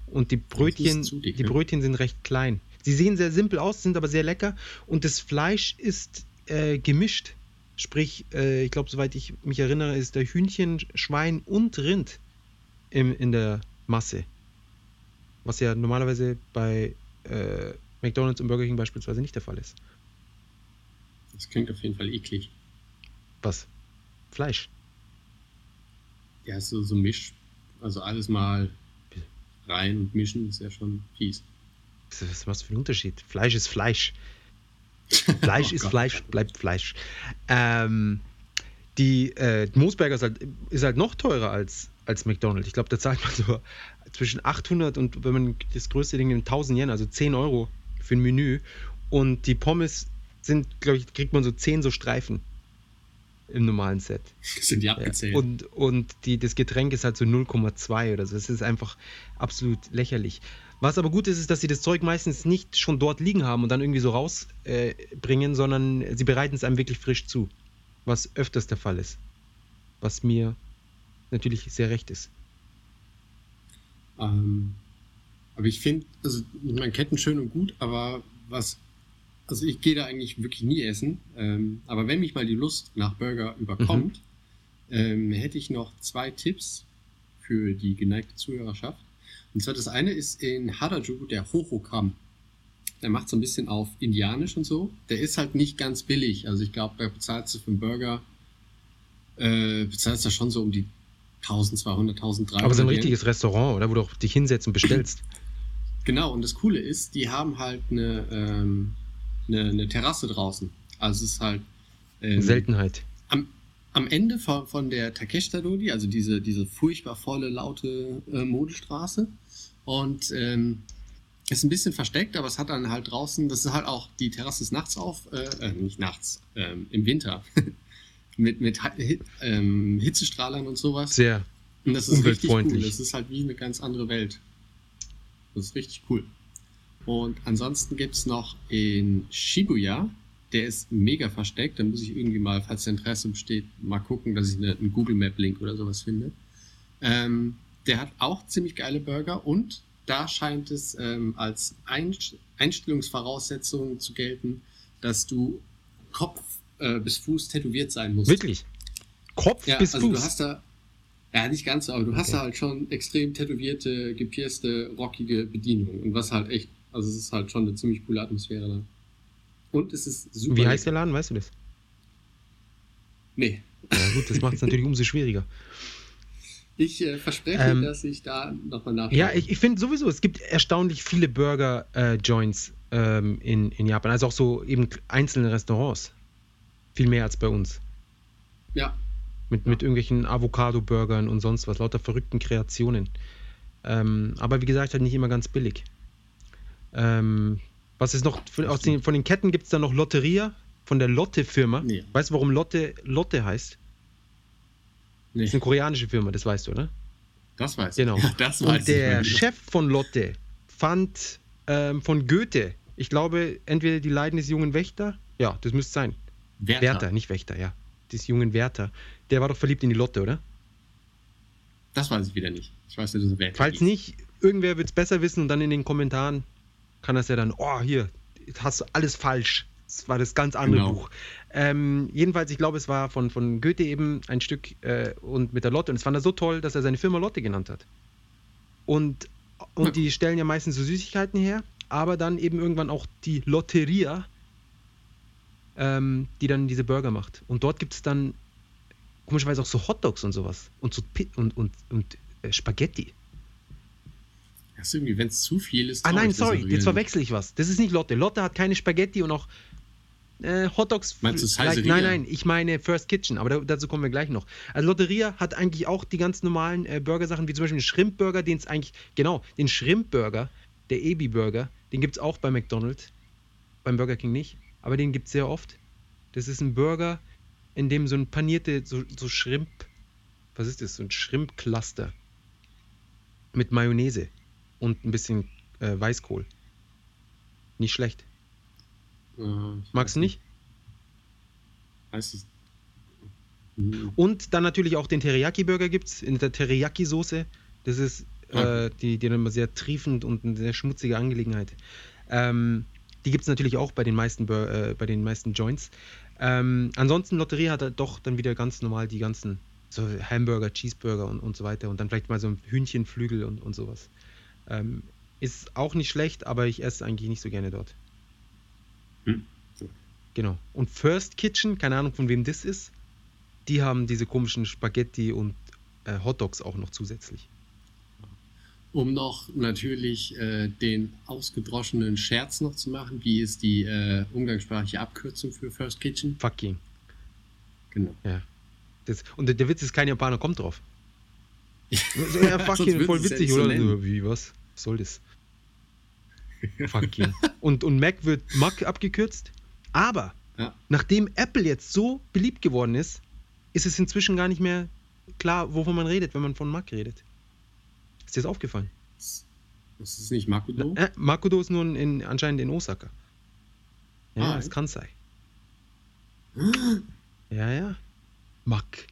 Und die Brötchen, dick, die ne? Brötchen sind recht klein. Sie sehen sehr simpel aus, sind aber sehr lecker. Und das Fleisch ist äh, gemischt. Sprich, äh, ich glaube, soweit ich mich erinnere, ist da Hühnchen, Schwein und Rind im, in der Masse. Was ja normalerweise bei äh, McDonalds und Burger King beispielsweise nicht der Fall ist. Das klingt auf jeden Fall eklig. Was? Fleisch. Ja, so, so Misch. Also alles mal rein und mischen ist ja schon fies. Was was für ein Unterschied? Fleisch ist Fleisch. Fleisch Oh ist Gott. Fleisch, bleibt Fleisch. Ähm, die äh, Moosberger ist halt, ist halt noch teurer als, als McDonald's. Ich glaube, da zahlt man so zwischen 800 und wenn man das größte Ding nimmt, 1000 Yen, also 10 Euro für ein Menü. Und die Pommes sind, glaube ich, kriegt man so 10 so Streifen im normalen Set. Sind die Ja. abgezählt? Und, und die, das Getränk ist halt so 0,2 oder so. Das ist einfach absolut lächerlich. Was aber gut ist, ist, dass sie das Zeug meistens nicht schon dort liegen haben und dann irgendwie so rausbringen, äh, sondern sie bereiten es einem wirklich frisch zu. Was öfters der Fall ist. Was mir natürlich sehr recht ist. Ähm, aber ich finde, also ich meine, Ketten schön und gut, aber was, also ich gehe da eigentlich wirklich nie essen. Ähm, aber wenn mich mal die Lust nach Burger überkommt, ähm, hätte ich noch zwei Tipps für die geneigte Zuhörerschaft. Und zwar das eine ist in Harajuku der Hohokam. Der macht so ein bisschen auf Indianisch und so. Der ist halt nicht ganz billig. Also ich glaube, da bezahlst du für einen Burger, äh, bezahlst du schon so um die 1200, 1300. Aber so ein richtiges Restaurant, oder? Wo du auch dich hinsetzt und bestellst. Genau, und das Coole ist, die haben halt eine, ähm, eine, eine Terrasse draußen. Also es ist halt ähm, Seltenheit. am, am Ende von, von der Takeshita-Dori, also diese, diese furchtbar volle, laute äh, Modestraße. Und ähm, ist ein bisschen versteckt, aber es hat dann halt draußen, das ist halt auch, die Terrasse ist nachts auf, äh, äh, nicht nachts, ähm, im Winter. mit mit Hi- ähm, Hitzestrahlern und sowas. Sehr. Und das ist richtig cool. Das ist halt wie eine ganz andere Welt. Das ist richtig cool. Und ansonsten gibt es noch in Shibuya, der ist mega versteckt. Da muss ich irgendwie mal, falls der Interesse besteht, mal gucken, dass ich eine, einen Google Map Link oder sowas finde. Ähm, der hat auch ziemlich geile Burger und da scheint es ähm, als Einst Einstellungsvoraussetzung zu gelten, dass du Kopf äh, bis Fuß tätowiert sein musst. Wirklich. Kopf Ja, bis also Fuß. du hast da, ja nicht ganz so, aber du hast Okay. da halt schon extrem tätowierte, gepierste, rockige Bedienung. Und was halt echt, also es ist halt schon eine ziemlich coole Atmosphäre da. Und es ist super. Wie heißt der. Laden, weißt du das? Nee. Ja gut, das macht es natürlich umso schwieriger. Ich äh, verspreche, Ähm, dass ich da nochmal nachschaue. Ja, ich, ich finde sowieso, es gibt erstaunlich viele Burger-Joints ähm, in, in Japan. Also auch so eben einzelne Restaurants. Viel mehr als bei uns. Ja, Mit, mit irgendwelchen Avocado-Burgern und sonst was. Lauter verrückten Kreationen. Ähm, aber wie gesagt, halt nicht immer ganz billig. Ähm, was ist noch? Von, aus den, von den Ketten gibt es da noch Lotteria von der Lotte-Firma. Nee. Weißt du, warum Lotte Lotte heißt? nee, Das ist eine koreanische Firma, das weißt du, oder? das weiß Genau. ich. Ja, das weiß Und der ich. Chef von Lotte fand ähm, von Goethe, ich glaube, entweder die Leiden des jungen Wächter, ja, das müsste sein. Werther. Werther, nicht Wächter, ja. Des jungen Werther. Der war doch verliebt in die Lotte, oder? Das weiß ich wieder nicht. Ich weiß nicht, dass er Werther Falls nicht, irgendwer wird es besser wissen und dann in den Kommentaren kann das ja dann, oh, hier, hast du alles falsch. Das war das ganz andere Genau. Buch. Ähm, jedenfalls, ich glaube, es war von, von Goethe eben ein Stück äh, und mit der Lotte. Und es fand er so toll, dass er seine Firma Lotte genannt hat. Und, und Ja. die stellen ja meistens so Süßigkeiten her, aber dann eben irgendwann auch die Lotteria, ähm, die dann diese Burger macht. Und dort gibt es dann komischerweise auch so Hotdogs und sowas. Und so und, und, und äh, Spaghetti. Das ist irgendwie, wenn es zu viel ist. Ah nein, sorry, jetzt verwechsel ich was. Das ist nicht Lotte. Lotte hat keine Spaghetti und auch äh, Hotdogs. Meinst du vielleicht- Saiseria? Nein, nein, ich meine First Kitchen, aber da, dazu kommen wir gleich noch. Also Lotteria hat eigentlich auch die ganz normalen äh, Burgersachen, wie zum Beispiel den Shrimp-Burger, den es eigentlich, genau, den Shrimp-Burger, der Ebi-Burger, den gibt es auch bei McDonald's, beim Burger King nicht, aber den gibt es sehr oft. Das ist ein Burger, in dem so ein panierte, so, so Shrimp, was ist das, so ein Shrimp-Cluster mit Mayonnaise und ein bisschen äh, Weißkohl. Nicht schlecht. Äh, Magst du nicht? Weiß ich. Hm. Und dann natürlich auch den Teriyaki-Burger gibt es in der Teriyaki-Soße. Das ist äh, die, die dann immer sehr triefend und eine sehr schmutzige Angelegenheit. Ähm, die gibt es natürlich auch bei den meisten, Bur äh, bei den meisten Joints. Ähm, ansonsten, Lotterie hat er doch dann wieder ganz normal die ganzen so Hamburger, Cheeseburger und, und so weiter. Und dann vielleicht mal so ein Hühnchenflügel und, und sowas. Ähm, ist auch nicht schlecht, aber ich esse eigentlich nicht so gerne dort. Hm. Genau. Und First Kitchen, keine Ahnung von wem das ist. die haben diese komischen Spaghetti und äh, Hotdogs auch noch zusätzlich. Um noch natürlich äh, den ausgedroschenen Scherz noch zu machen, wie ist die äh, umgangssprachliche Abkürzung für First Kitchen? Fucking. Genau. Das, und der, der Witz ist, kein Japaner kommt drauf. Ja, fucking, voll ja witzig, oder? So, Wie, was? Was soll das? fucking. Und, und Mac wird Mac abgekürzt. Aber Ja. nachdem Apple jetzt so beliebt geworden ist, ist es inzwischen gar nicht mehr klar, wovon man redet, wenn man von Mac redet. Ist dir das aufgefallen? Das ist nicht Makudo? Äh, Makudo ist nur in, in, anscheinend in Osaka. Ja, Ah, ja. kann sein. Ja, ja. Mac.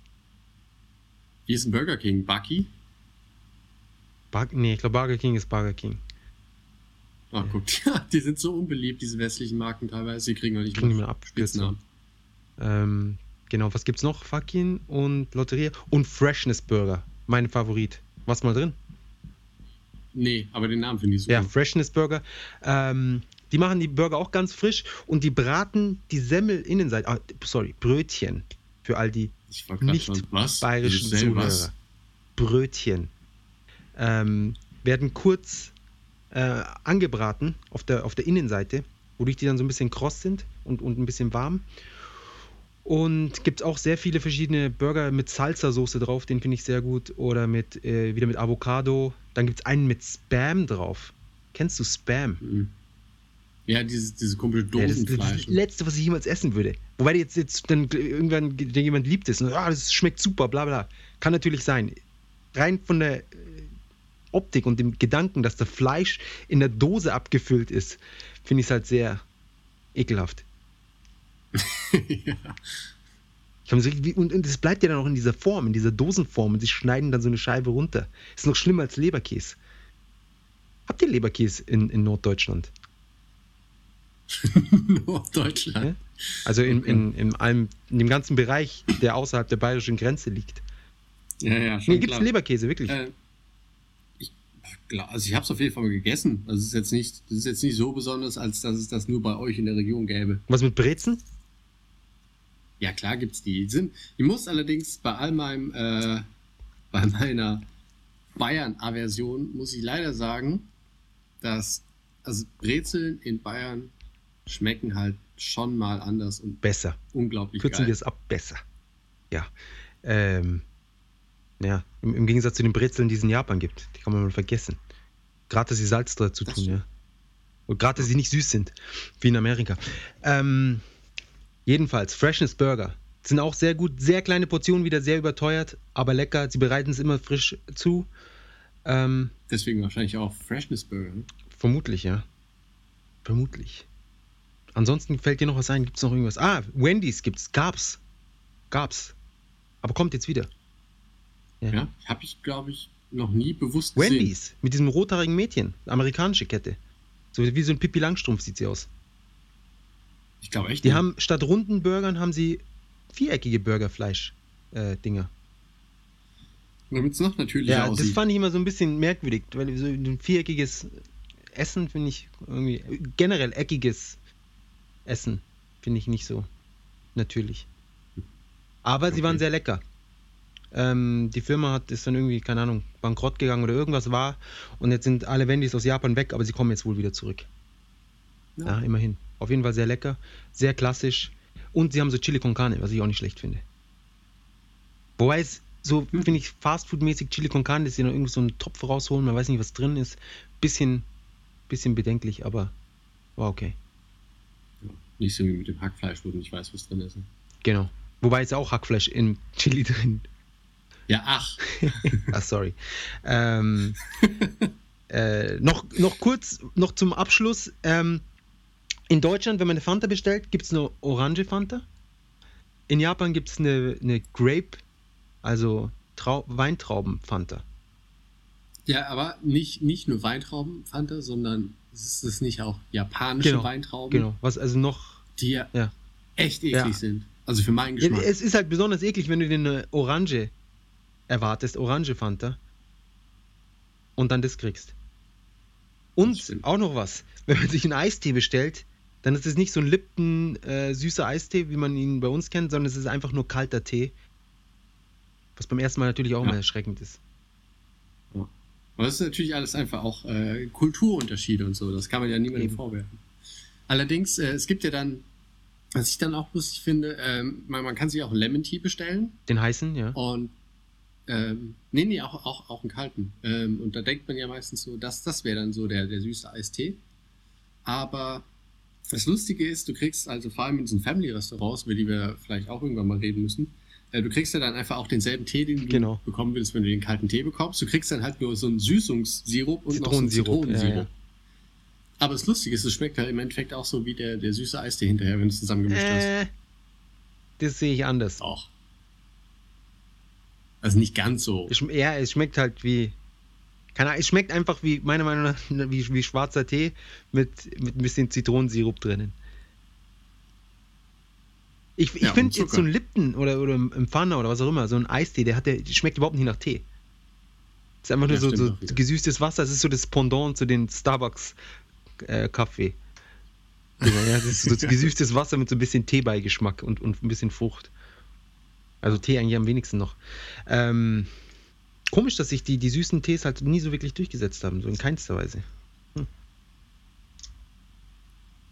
Wie ist ein Burger King? Bucky? Bar nee, ich glaube Burger King ist Burger King. Ah, guck, ja, die sind so unbeliebt, diese westlichen Marken teilweise. Die kriegen noch nicht Kriegen mal. Spitznamen. Ähm, genau, was gibt's noch? Fucking und Lotteria und Freshness Burger. Mein Favorit. Was mal drin? Nee, aber den Namen finde ich super. Ja, Freshness Burger. Ähm, die machen die Burger auch ganz frisch und die braten die Semmel-Innenseite. Ah, sorry, Brötchen. Für all die nicht bayerischen Giselle, was? Zuhörer. Brötchen. Ähm, werden kurz äh, angebraten auf der, auf der Innenseite, wodurch die dann so ein bisschen kross sind und, und ein bisschen warm. Und gibt auch sehr viele verschiedene Burger mit Salsa-Soße drauf, den finde ich sehr gut. Oder mit, äh, wieder mit Avocado. Dann gibt es einen mit Spam drauf. Kennst du Spam? Mhm. Ja, dieses, diese komische Ja, das ist das Dosenfleisch. Letzte, was ich jemals essen würde. Wobei jetzt, jetzt dann irgendwann jemand liebt es und ah, das schmeckt super, bla bla. Kann natürlich sein. Rein von der äh, Optik und dem Gedanken, dass das Fleisch in der Dose abgefüllt ist, finde ich es halt sehr ekelhaft. ja. Wie, und, es bleibt ja dann auch in dieser Form, in dieser Dosenform und sie schneiden dann so eine Scheibe runter. Ist noch schlimmer als Leberkäse. Habt ihr Leberkäse in, in Norddeutschland? Norddeutschland. Ja? Also in, in, in, allem, in dem ganzen Bereich, der außerhalb der bayerischen Grenze liegt. Ja, ja, schon Nee, gibt es. Leberkäse, wirklich? Äh, ich, klar, also ich habe es auf jeden Fall mal gegessen. Also es ist jetzt nicht, das ist jetzt nicht so besonders, als dass es das nur bei euch in der Region gäbe. Was mit Brezen? Ja, klar gibt's die. die sind, ich muss allerdings bei all meinem, äh, bei meiner Bayern-Aversion muss ich leider sagen, dass also Brezeln in Bayern schmecken halt schon mal anders und Besser. unglaublich Kürzen geil. wir es ab, besser. Ja. Ähm, ja, im, im Gegensatz zu den Brezeln, die es in Japan gibt. Die kann man mal vergessen. Gerade, dass sie Salz dazu tun, ja. Und gerade, dass sie nicht süß sind, wie in Amerika. Ähm, jedenfalls, Freshness Burger. Sind auch sehr gut, sehr kleine Portionen, wieder sehr überteuert, aber lecker. Sie bereiten es immer frisch zu. Ähm, Deswegen wahrscheinlich auch Freshness Burger. ne? Vermutlich, ja. Vermutlich. Ansonsten fällt dir noch was ein? Gibt es noch irgendwas? Ah, Wendy's gibt's. Gab's. Gab's. Aber kommt jetzt wieder. Ja, habe ich glaube ich noch nie bewusst gesehen. Wendy's. Mit diesem rothaarigen Mädchen. Amerikanische Kette. So wie so ein Pippi Langstrumpf sieht sie aus. Ich glaube echt. Die nicht. haben statt runden Burgern haben sie viereckige Burgerfleisch-Dinger. Damit es noch natürlicher ja, das aussieht. fand ich immer so ein bisschen merkwürdig, weil so ein viereckiges Essen finde ich irgendwie generell eckiges Essen finde ich nicht so natürlich. Aber sie Okay. waren sehr lecker. Ähm, die Firma hat ist dann irgendwie keine Ahnung bankrott gegangen oder irgendwas war und jetzt sind alle Wendys aus Japan weg, aber sie kommen jetzt wohl wieder zurück. Ja, Ja. immerhin. Auf jeden Fall sehr lecker, sehr klassisch und sie haben so Chili con Carne, was ich auch nicht schlecht finde. Wobei es so, Hm. finde ich, Fastfood-mäßig Chili con Carne, dass sie noch irgendwie so einen Topf rausholen, man weiß nicht, was drin ist. Bisschen, bisschen bedenklich, aber war okay. Nicht so wie mit dem Hackfleisch, wo du nicht weißt, was drin ist. ne? Genau. Wobei ist auch Hackfleisch in Chili drin. Ja, ach. Ah, sorry. ähm, äh, noch, noch kurz, noch zum Abschluss. Ähm, in Deutschland, wenn man eine Fanta bestellt, gibt es eine orange Fanta. In Japan gibt es eine, eine Grape, also Trau Weintrauben-Fanta. Ja, aber nicht, nicht nur Weintrauben, Fanta, sondern ist es nicht auch japanische Genau, Weintrauben, Genau. Was also noch. die ja, Ja. echt eklig Ja. sind. Also für meinen Geschmack. es ist halt besonders eklig, wenn du dir eine Orange erwartest, Orange Fanta. Und dann das kriegst. Und auch noch was. Wenn man sich einen Eistee bestellt, dann ist es nicht so ein Lipton äh, süßer Eistee, wie man ihn bei uns kennt, sondern es ist einfach nur kalter Tee Was beim ersten Mal natürlich auch Ja. immer erschreckend ist. Aber das ist natürlich alles einfach auch äh, Kulturunterschiede und so. Das kann man ja niemandem Eben. vorwerfen. Allerdings, äh, es gibt ja dann, was ich dann auch lustig finde, ähm, man, man kann sich auch Lemon Tea bestellen. Den heißen, ja. Und ähm, nee, nee, auch, auch, auch einen kalten. Ähm, und da denkt man ja meistens so, das, das wäre dann so der, der süße Eistee. Aber das Lustige ist, du kriegst also vor allem in diesen Family-Restaurants, über die wir vielleicht auch irgendwann mal reden müssen, äh, du kriegst ja dann einfach auch denselben Tee, den du Genau. bekommen willst, wenn du den kalten Tee bekommst. Du kriegst dann halt nur so einen Süßungssirup und noch so einen Zitronensirup, ja, ja. Aber das Lustige ist, es schmeckt halt im Endeffekt auch so wie der, der süße Eistee hinterher, wenn du es zusammengemischt hast. Äh, das sehe ich anders. Auch. Also nicht ganz so. Ja, es schmeckt halt wie. Keine Ahnung, es schmeckt einfach wie, meiner Meinung nach, wie, wie schwarzer Tee mit, mit ein bisschen Zitronensirup drinnen. Ich, ich Ja, finde jetzt so ein Lipton oder, oder im Pfanne oder was auch immer, so ein Eistee, der, hat, der schmeckt überhaupt nicht nach Tee. Es ist einfach nur Ja, so, so gesüßtes Wasser. Es ist so das Pendant zu den Starbucks-Kaffee. ja, das ist so gesüßtes Wasser mit so ein bisschen Teebeigeschmack und, und ein bisschen Frucht. Also Tee eigentlich am wenigsten noch. Ähm, komisch, dass sich die, die süßen Tees halt nie so wirklich durchgesetzt haben, so in keinster Weise.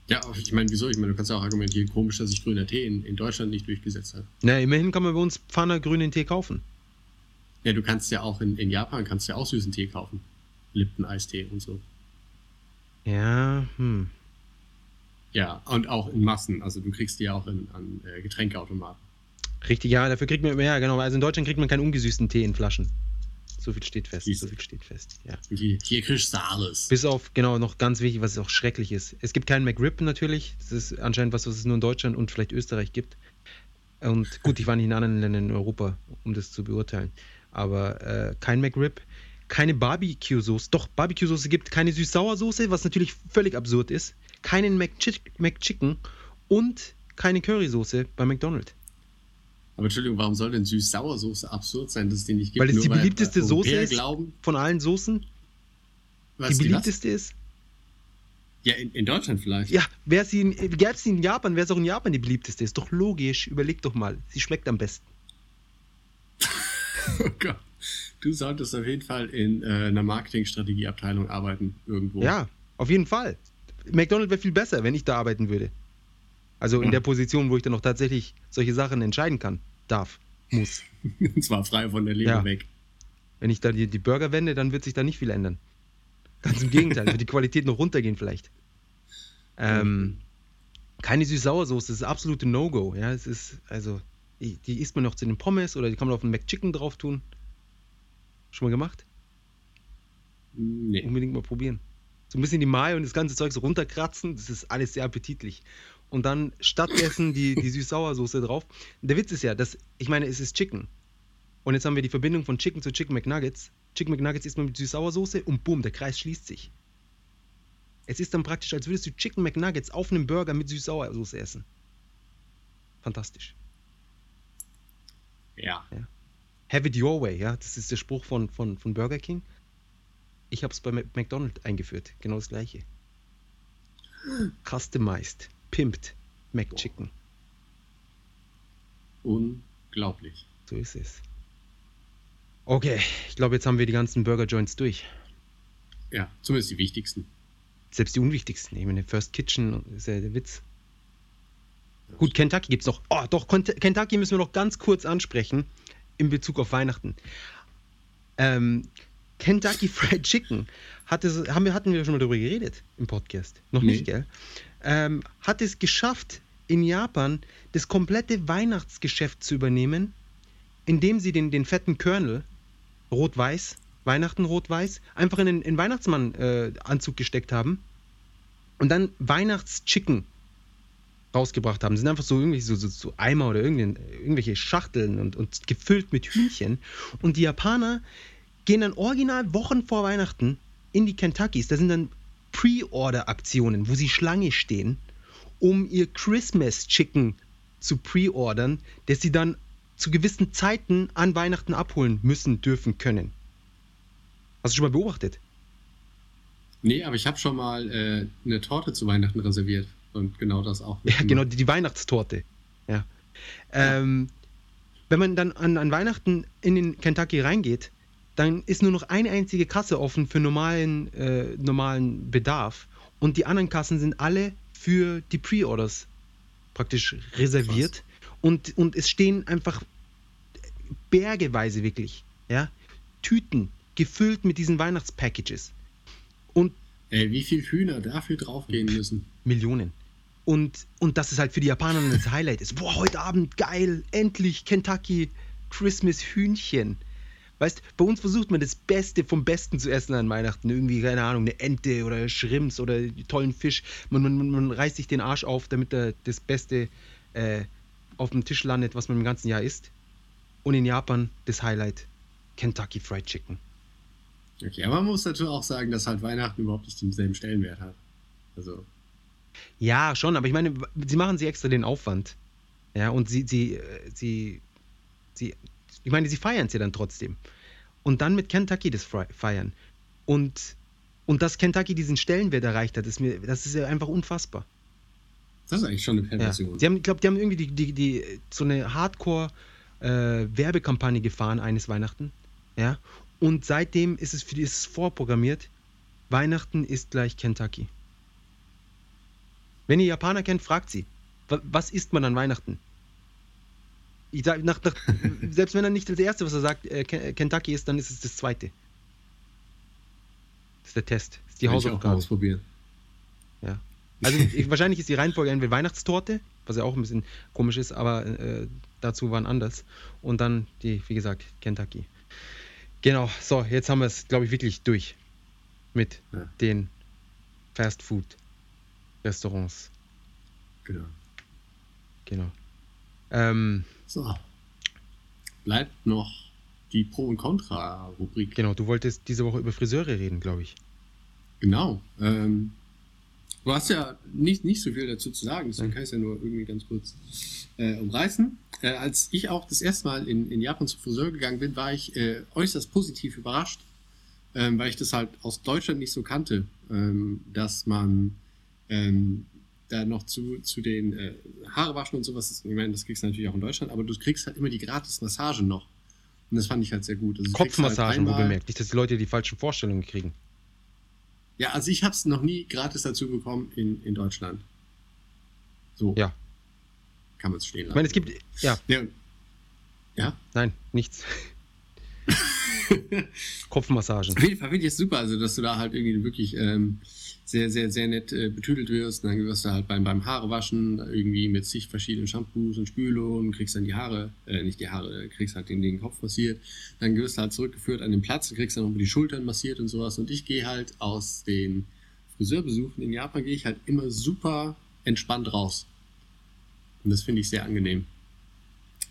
Ja, aber ich meine, wieso? Ich meine, du kannst ja auch argumentieren, komisch, dass sich grüner Tee in, in Deutschland nicht durchgesetzt hat. Na, immerhin kann man bei uns Pfanner grünen Tee kaufen. Ja, du kannst ja auch in, in Japan kannst ja auch süßen Tee kaufen. Lipton-Eistee und so. Ja, hm. Ja, und auch in Massen. Also du kriegst die ja auch in, an äh, Getränkeautomaten. Richtig, ja, dafür kriegt man, ja, genau. Also in Deutschland kriegt man keinen ungesüßten Tee in Flaschen. So viel steht fest. So viel steht fest, ja. Hier, hier kriegst du alles. Bis auf, genau, noch ganz wichtig, was auch schrecklich ist. Es gibt keinen McRib natürlich. Das ist anscheinend was, was es nur in Deutschland und vielleicht Österreich gibt. Und gut, ich war nicht in anderen Ländern in Europa, um das zu beurteilen. Aber äh, kein McRib, keine Barbecue-Soße. Doch, Barbecue-Soße gibt keine Süß-Sauer-Soße, was natürlich völlig absurd ist. Keinen McChi- McChicken und keine Currysoße bei McDonald's. Aber Entschuldigung, warum soll denn Süß-Sauersoße absurd sein, dass es die nicht gibt? Weil es die beliebteste Soße Europäer ist glauben, von allen Soßen. was, die beliebteste ist. Ja, in, in Deutschland vielleicht. Ja, gäbe es sie in Japan, wäre es auch in Japan die beliebteste. Ist doch logisch. Überleg doch mal. Sie schmeckt am besten. Oh Gott. Du solltest auf jeden Fall in äh, einer Marketingstrategieabteilung arbeiten, irgendwo. Ja, auf jeden Fall. McDonald's wäre viel besser, wenn ich da arbeiten würde. Also in Ja. der Position, wo ich dann noch tatsächlich solche Sachen entscheiden kann, darf, muss. Und zwar frei von der Leber Ja. weg. Wenn ich da die, die Burger wende, dann wird sich da nicht viel ändern. Ganz im Gegenteil, wird die Qualität noch runtergehen vielleicht. Ähm, keine Süß-Sauersoße, das ist absolute No-Go. Ja, es ist, also, die die isst man noch zu den Pommes oder die kann man auf einen McChicken drauf tun. Schon mal gemacht? Nee. Unbedingt mal probieren. So ein bisschen die Mayo und das ganze Zeug so runterkratzen, das ist alles sehr appetitlich. Und dann stattdessen die, die Süß-Sauersoße drauf. Der Witz ist ja, dass, ich meine, es ist Chicken. Und jetzt haben wir die Verbindung von Chicken zu Chicken McNuggets. Chicken McNuggets isst man mit Süß-Sauersoße und boom, der Kreis schließt sich. Es ist dann praktisch, als würdest du Chicken McNuggets auf einem Burger mit Süß-Sauersoße essen. Fantastisch. Ja. Have it your way, ja. Das ist der Spruch von, von, von Burger King. Ich habe es bei McDonald's eingeführt. Genau das gleiche. Customized, pimped McChicken. Unglaublich. So ist es. Okay, ich glaube, jetzt haben wir die ganzen Burger Joints durch. Ja, zumindest die wichtigsten. Selbst die unwichtigsten. Ich meine, First Kitchen ist ja der Witz. Gut, Kentucky gibt's noch. Oh, doch, Kent- Kentucky müssen wir noch ganz kurz ansprechen in Bezug auf Weihnachten. Ähm, Kentucky Fried Chicken hatte, haben wir, hatten wir schon mal darüber geredet im Podcast. Noch Nee. nicht, gell? Ähm, hat es geschafft, in Japan das komplette Weihnachtsgeschäft zu übernehmen, indem sie den, den fetten Kernel, rot-weiß, Weihnachten rot-weiß, einfach in den Weihnachtsmann-Anzug gesteckt haben und dann Weihnachts-Chicken rausgebracht haben. Das sind einfach so irgendwelche so, so, so Eimer oder irgendwelche Schachteln und, und gefüllt mit Hühnchen. Und die Japaner gehen dann original Wochen vor Weihnachten in die Kentuckys. Da sind dann Pre-Order-Aktionen, wo sie Schlange stehen, um ihr Christmas Chicken zu pre-ordern, das sie dann zu gewissen Zeiten an Weihnachten abholen müssen, dürfen, können. Hast du schon mal beobachtet? Nee, aber ich habe schon mal äh, eine Torte zu Weihnachten reserviert. Und genau das auch. Ja, genau, die, die Weihnachtstorte. Ja. Ähm, wenn man dann an, an Weihnachten in den Kentucky reingeht, dann ist nur noch eine einzige Kasse offen für normalen, äh, normalen Bedarf. Und die anderen Kassen sind alle für die Pre-Orders praktisch reserviert. Und, und es stehen einfach bergeweise wirklich, ja, Tüten gefüllt mit diesen Weihnachtspackages. Und Ey, wie viel Hühner dafür draufgehen müssen? Millionen. Und, und das ist halt für die Japaner das Highlight ist. Boah, heute Abend geil, endlich Kentucky Christmas Hühnchen. Weißt, bei uns versucht man das Beste vom Besten zu essen an Weihnachten. Irgendwie, keine Ahnung, eine Ente oder Schrimps oder tollen Fisch. Man, man, man reißt sich den Arsch auf, damit da das Beste äh, auf dem Tisch landet, was man im ganzen Jahr isst. Und in Japan das Highlight: Kentucky Fried Chicken. Okay, aber man muss natürlich auch sagen, dass halt Weihnachten überhaupt nicht denselben Stellenwert hat. Also. Ja, schon, aber ich meine, sie machen sie extra den Aufwand. Ja, und sie, sie, äh, sie, sie, ich meine, sie feiern es ja dann trotzdem. Und dann mit Kentucky das feiern. Und, und dass Kentucky diesen Stellenwert erreicht hat, ist mir, das ist ja einfach unfassbar. Das ist eigentlich schon eine Perversion. Ja. Sie haben, ich glaube, die haben irgendwie die, die, die, so eine Hardcore-Werbekampagne äh, gefahren eines Weihnachten. Ja. Und seitdem ist es für die ist es vorprogrammiert. Weihnachten ist gleich Kentucky. Wenn ihr Japaner kennt, fragt sie, was isst man an Weihnachten? Ich sag, nach, nach, selbst wenn er nicht das Erste, was er sagt, äh, Kentucky ist, dann ist es das Zweite. Das ist der Test. Das ist die Hausaufgabe. ausprobieren. Ja. Also ich, wahrscheinlich ist die Reihenfolge entweder Weihnachtstorte, was ja auch ein bisschen komisch ist, aber äh, dazu waren anders. Und dann die, wie gesagt, Kentucky. Genau, so, jetzt haben wir es, glaube ich, wirklich durch mit ja. den Fast Food Restaurants. Genau. Genau. Ähm, so. Bleibt noch die Pro- und Contra-Rubrik. Genau, du wolltest diese Woche über Friseure reden, glaube ich. Genau. Ähm, du hast ja nicht, nicht so viel dazu zu sagen, deswegen kann ich es ja nur irgendwie ganz kurz äh, umreißen. Äh, als ich auch das erste Mal in, in Japan zum Friseur gegangen bin, war ich äh, äußerst positiv überrascht, ähm, weil ich das halt aus Deutschland nicht so kannte, ähm, dass man ähm, da noch zu, zu den äh, Haare waschen und sowas, ich meine, das kriegst du natürlich auch in Deutschland, aber du kriegst halt immer die gratis Massagen noch. Und das fand ich halt sehr gut. Also Kopfmassagen, halt wo bemerkt, nicht, dass die Leute die falschen Vorstellungen kriegen. Ja, also ich habe es noch nie gratis dazu bekommen in, in Deutschland. So. Ja. Kann man es stehen lassen. Ich meine, es gibt. Ja. Ja? ja? Nein, nichts. Kopfmassagen. Auf jeden Fall finde ich es super, also dass du da halt irgendwie wirklich ähm, sehr, sehr, sehr nett äh, betüdelt wirst. Und dann wirst du halt beim, beim Haarewaschen irgendwie mit zig verschiedenen Shampoos und Spülungen kriegst dann die Haare, äh, nicht die Haare, kriegst halt den, den Kopf massiert. Dann wirst du halt zurückgeführt an den Platz kriegst dann nochmal die Schultern massiert und sowas. Und ich gehe halt aus den Friseurbesuchen in Japan, gehe ich halt immer super entspannt raus. Und das finde ich sehr angenehm.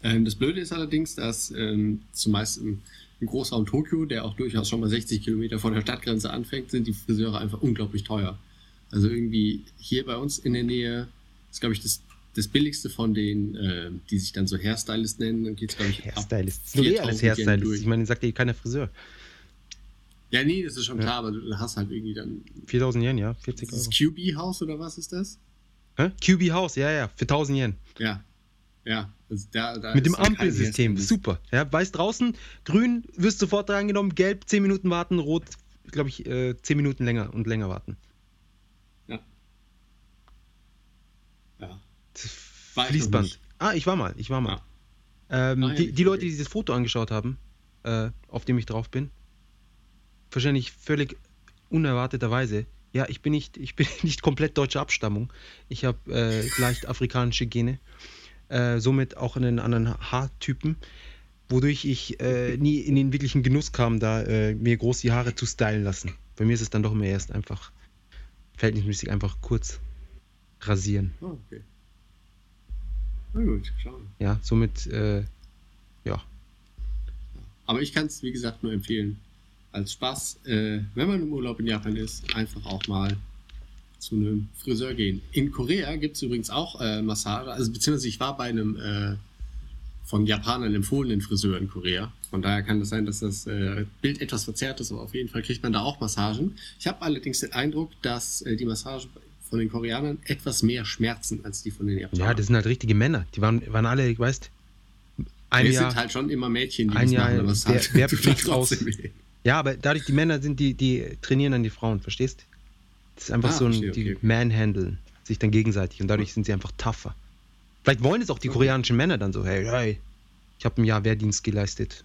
Ähm, das Blöde ist allerdings, dass ähm, zumeist im, im Großraum Tokio, der auch durchaus schon mal 60 Kilometer von der Stadtgrenze anfängt, sind die Friseure einfach unglaublich teuer. Also irgendwie hier bei uns in der Nähe ist, glaube ich, das, das billigste von denen, äh, die sich dann so Hairstylist nennen. Dann geht es, glaube ich, Hairstylist. Ist eh alles Hairstylist. Ich meine, sagt dir keiner Friseur. Ja, nee, das ist schon ja. klar, aber du hast halt irgendwie dann. 4000 Yen, ja, 40 Euro. Das QB-Haus oder was ist das? Hä? QB-Haus, ja, ja, für 1000 Yen. Ja, ja, also da, da Mit dem Ampelsystem, super. Ja, weiß draußen, grün, wirst sofort reingenommen, gelb 10 Minuten warten, rot, glaube ich, äh, 10 Minuten länger und länger warten. Ja. Ja. Fließband. Ah, ich war mal, ich war mal. Ja. Ähm, ja, die, die Leute, die dieses Foto angeschaut haben, äh, auf dem ich drauf bin, wahrscheinlich völlig unerwarteterweise. Ja, ich bin nicht, ich bin nicht komplett deutscher Abstammung. Ich habe äh, leicht afrikanische Gene äh, somit auch einen anderen Haartypen, wodurch ich äh, nie in den wirklichen Genuss kam, da äh, mir groß die Haare zu stylen lassen. Bei mir ist es dann doch immer erst einfach verhältnismäßig einfach kurz rasieren. Oh, okay. Na gut, schauen. Ja, somit, äh, ja. Aber ich kann es, wie gesagt, nur empfehlen. Als Spaß, äh, wenn man im Urlaub in Japan ist, einfach auch mal zu einem Friseur gehen. In Korea gibt es übrigens auch äh, Massage, also beziehungsweise ich war bei einem äh, von Japanern empfohlenen Friseur in Korea. Von daher kann es das sein, dass das äh, Bild etwas verzerrt ist, aber auf jeden Fall kriegt man da auch Massagen. Ich habe allerdings den Eindruck, dass äh, die Massagen von den Koreanern etwas mehr schmerzen als die von den Japanern. Ja, das sind halt richtige Männer. Die waren, waren alle, weißt ein es Jahr. sind halt schon immer Mädchen, die ein Jahr machen, aber es halt weh. Ja, aber dadurch, die Männer sind, die, die trainieren dann die Frauen, verstehst? Das ist einfach Ah, so ein, die okay. manhandeln sich dann gegenseitig und dadurch sind sie einfach tougher. Vielleicht wollen es auch die Okay. koreanischen Männer dann so, hey, hey, ich habe ein Jahr Wehrdienst geleistet.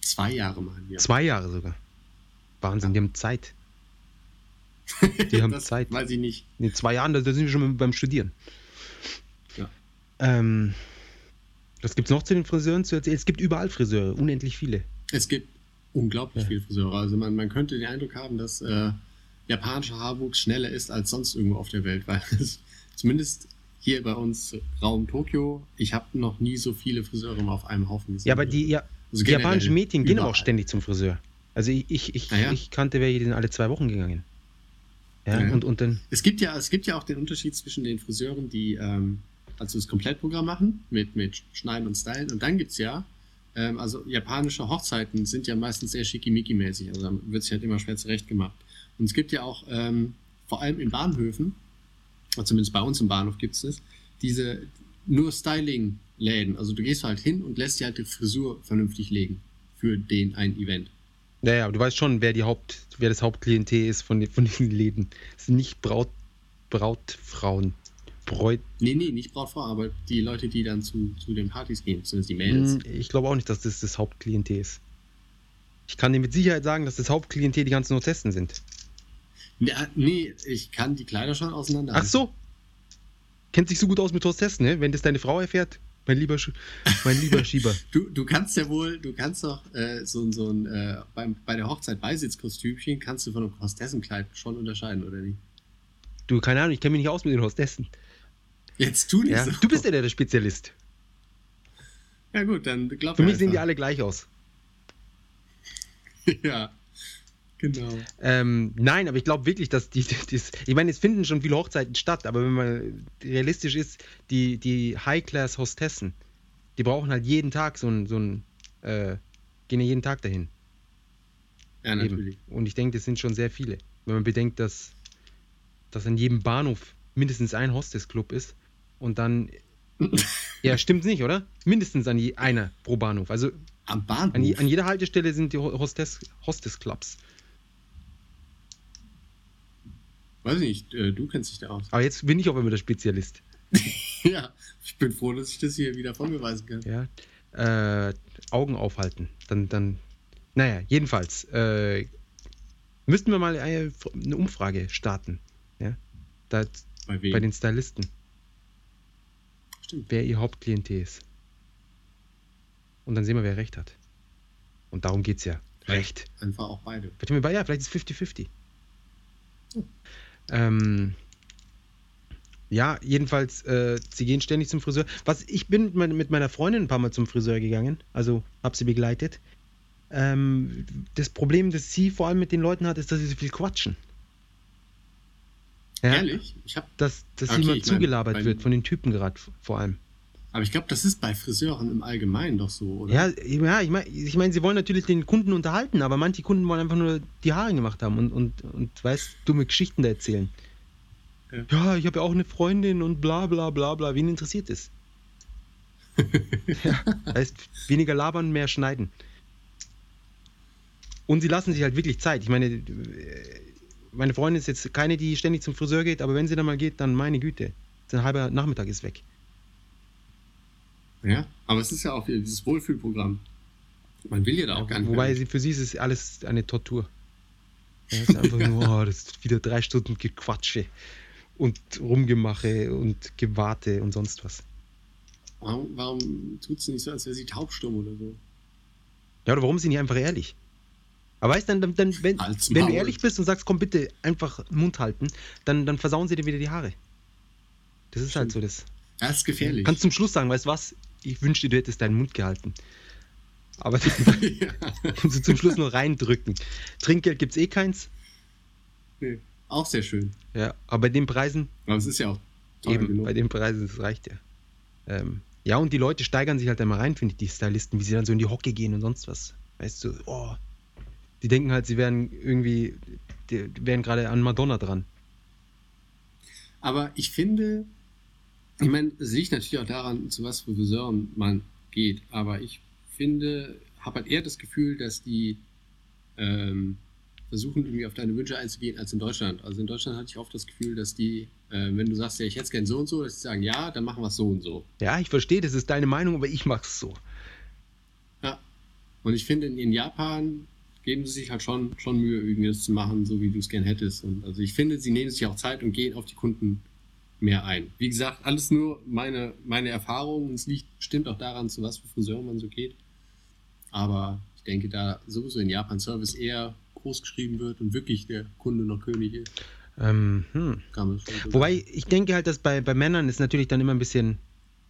Zwei Jahre machen wir. Zwei Jahre sogar. Wahnsinn, die haben Zeit. Die haben Zeit. Weiß ich nicht. In zwei Jahren, da, da sind wir schon beim Studieren. Ja. Ähm, was gibt's noch zu den Friseuren zu erzählen? Es gibt überall Friseure, unendlich viele. Es gibt unglaublich Ja. viele Friseure. Also man, man könnte den Eindruck haben, dass äh, japanischer Haarwuchs schneller ist als sonst irgendwo auf der Welt, weil es zumindest hier bei uns Raum Tokio, ich habe noch nie so viele Friseure mal auf einem Haufen gesehen. Ja, aber die, ja, Also die japanischen Mädchen gehen aber auch ständig zum Friseur. Also ich, ich, ich, Ah ja? ich kannte welche, die sind alle zwei Wochen gegangen. Ja, Ah ja. Und, und dann, Es gibt ja, es gibt ja auch den Unterschied zwischen den Friseuren, die ähm, also das Komplettprogramm machen mit, mit Schneiden und Stylen. Und dann gibt's ja, ähm, also japanische Hochzeiten sind ja meistens sehr schickimicki-mäßig. Also da wird sich halt immer schwer zurechtgemacht. Und es gibt ja auch, ähm, vor allem in Bahnhöfen, oder zumindest bei uns im Bahnhof gibt's das, diese nur Styling-Läden. Also du gehst halt hin und lässt dir halt die Frisur vernünftig legen für den ein Event. naja, aber du weißt schon, wer die Haupt, wer das Hauptklientel ist von, den- von diesen Läden. Es sind nicht Braut, Brautfrauen. Bräut, Nee, nee, nicht Brautfrau, aber die Leute, die dann zu, zu den Partys gehen, zumindest die Mädels. Hm, ich glaube auch nicht, dass das das Hauptklientel ist. Ich kann dir mit Sicherheit sagen, dass das Hauptklientel die ganzen Hotessen sind. Ja, nee, ich kann die Kleider schon auseinander. Ach so. Kennt sich so gut aus mit Hostessen, ne? Wenn das deine Frau erfährt, mein lieber, Sch mein lieber Schieber. Du, du kannst ja wohl, du kannst doch äh, so, so ein, äh, beim, bei der Hochzeit Beisitzkostümchen kannst du von einem Hostessenkleid schon unterscheiden, oder nicht? Du, keine Ahnung, ich kenne mich nicht aus mit den Hostessen. Jetzt tu nicht Ja? so. Du bist ja der, der Spezialist. Ja gut, dann glaub Für mir mich sehen die einfach. alle gleich aus. ja, genau. Ähm, nein, aber ich glaube wirklich, dass die, die, ich meine, es finden schon viele Hochzeiten statt, aber wenn man realistisch ist, die, die High-Class-Hostessen, die brauchen halt jeden Tag so ein, so ein äh, gehen ja jeden Tag dahin. Ja, natürlich. Eben. Und ich denke, das sind schon sehr viele. Wenn man bedenkt, dass, dass an jedem Bahnhof mindestens ein Hostess-Club ist und dann. ja, stimmt nicht, oder? Mindestens an je, einer pro Bahnhof. Also Am Bahnhof. an, an jeder Haltestelle sind die Ho- Hostess, Hostess-Clubs. Weiß ich nicht, äh, du kennst dich da aus. Aber jetzt bin ich auch immer der Spezialist. ja, ich bin froh, dass ich das hier wieder von mir weisen kann. Ja. Äh, Augen aufhalten. Dann, dann. Naja, jedenfalls. Äh, müssten wir mal eine, eine Umfrage starten. Ja. Da, Bei wem? bei den Stylisten. Stimmt. wer ihr Hauptklientel ist. Und dann sehen wir, wer recht hat. Und darum geht es ja. Recht. Einfach auch beide. Vielleicht, ja, vielleicht ist es 50-50. Ähm, ja, jedenfalls, äh, sie gehen ständig zum Friseur. Was, ich bin mit, mein- meiner Freundin ein paar Mal zum Friseur gegangen, also habe sie begleitet. Ähm, das Problem, das sie vor allem mit den Leuten hat, ist, dass sie so viel quatschen. Ja, Ehrlich? Ich hab, Dass, dass Okay, sie immer ich mein, zugelabert bei- wird, von den Typen gerade vor allem. Aber ich glaube, das ist bei Friseuren im Allgemeinen doch so, oder? Ja, ja ich meine, ich mein, sie wollen natürlich den Kunden unterhalten, aber manche Kunden wollen einfach nur die Haare gemacht haben und, und, und weißt, dumme Geschichten da erzählen. Ja. Ja, ich habe ja auch eine Freundin und bla bla bla bla. Wen interessiert es? ja, heißt, weniger labern, mehr schneiden. Und sie lassen sich halt wirklich Zeit. Ich meine, meine Freundin ist jetzt keine, die ständig zum Friseur geht, aber wenn sie dann mal geht, dann meine Güte. Ein halber Nachmittag ist weg. Ja, aber es ist ja auch dieses Wohlfühlprogramm. Man will ja da auch gar nicht Wobei mehr. sie, für sie ist es alles eine Tortur. Ja, es ist einfach nur, oh, das ist wieder drei Stunden Gequatsche und Rumgemache und Gewarte und sonst was. Warum, warum tut sie nicht so, als wäre sie taubstumm oder so? Ja, oder warum sind die einfach ehrlich? Aber weißt du, dann, dann, wenn, wenn du ehrlich bist und sagst, komm bitte, einfach Mund halten, dann, dann versauen sie dir wieder die Haare. Das ist halt so Stimmt. das. Das ist gefährlich. Kannst zum Schluss sagen, weißt du was? Ich wünschte, du hättest deinen Mund gehalten. Aber ja. zum Schluss noch reindrücken. Trinkgeld gibt's eh keins. nee. Auch sehr schön. Ja, aber bei den Preisen, Aber es ist ja auch Eben, genug. bei den Preisen, das reicht ja. Ähm, ja, und die Leute steigern sich halt einmal rein, finde ich, die Stylisten, wie sie dann so in die Hocke gehen und sonst was. Weißt du, oh. Die denken halt, sie wären irgendwie, die wären gerade an Madonna dran. Aber ich finde, ich meine, es liegt natürlich auch daran, zu was für Friseuren man geht. Aber ich finde, habe halt eher das Gefühl, dass die ähm, versuchen, irgendwie auf deine Wünsche einzugehen, als in Deutschland. Also in Deutschland hatte ich oft das Gefühl, dass die, äh, wenn du sagst, ja, ich hätte es gern so und so, dass die sagen, ja, dann machen wir es so und so. Ja, ich verstehe, das ist deine Meinung, aber ich mach's so. Ja. Und ich finde, in, in Japan geben sie sich halt schon, schon Mühe, irgendwie das zu machen, so wie du es gern hättest. Und also ich finde, sie nehmen sich auch Zeit und gehen auf die Kunden mehr ein. Wie gesagt, alles nur meine, meine Erfahrung. Es liegt, stimmt auch daran, zu was für Friseuren man so geht. Aber ich denke, da sowieso in Japan Service eher groß geschrieben wird und wirklich der Kunde noch König ist. Ähm, hm. Wobei, ich denke halt, dass bei, bei Männern es natürlich dann immer ein bisschen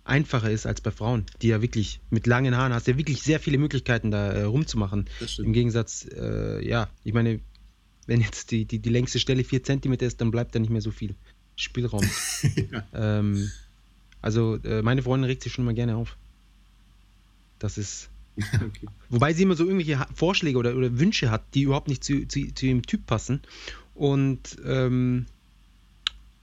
einfacher ist als bei Frauen, die ja wirklich mit langen Haaren hast ja wirklich sehr viele Möglichkeiten da äh, rumzumachen. Im. Gegensatz, äh, ja, ich meine, wenn jetzt die, die, die längste Stelle 4 cm ist, dann bleibt da nicht mehr so viel Spielraum. ja. ähm, also, äh, meine Freundin regt sich schon mal gerne auf. Das ist. okay. Wobei sie immer so irgendwelche Vorschläge oder, oder Wünsche hat, die überhaupt nicht zu, zu, zu ihrem Typ passen. Und ähm,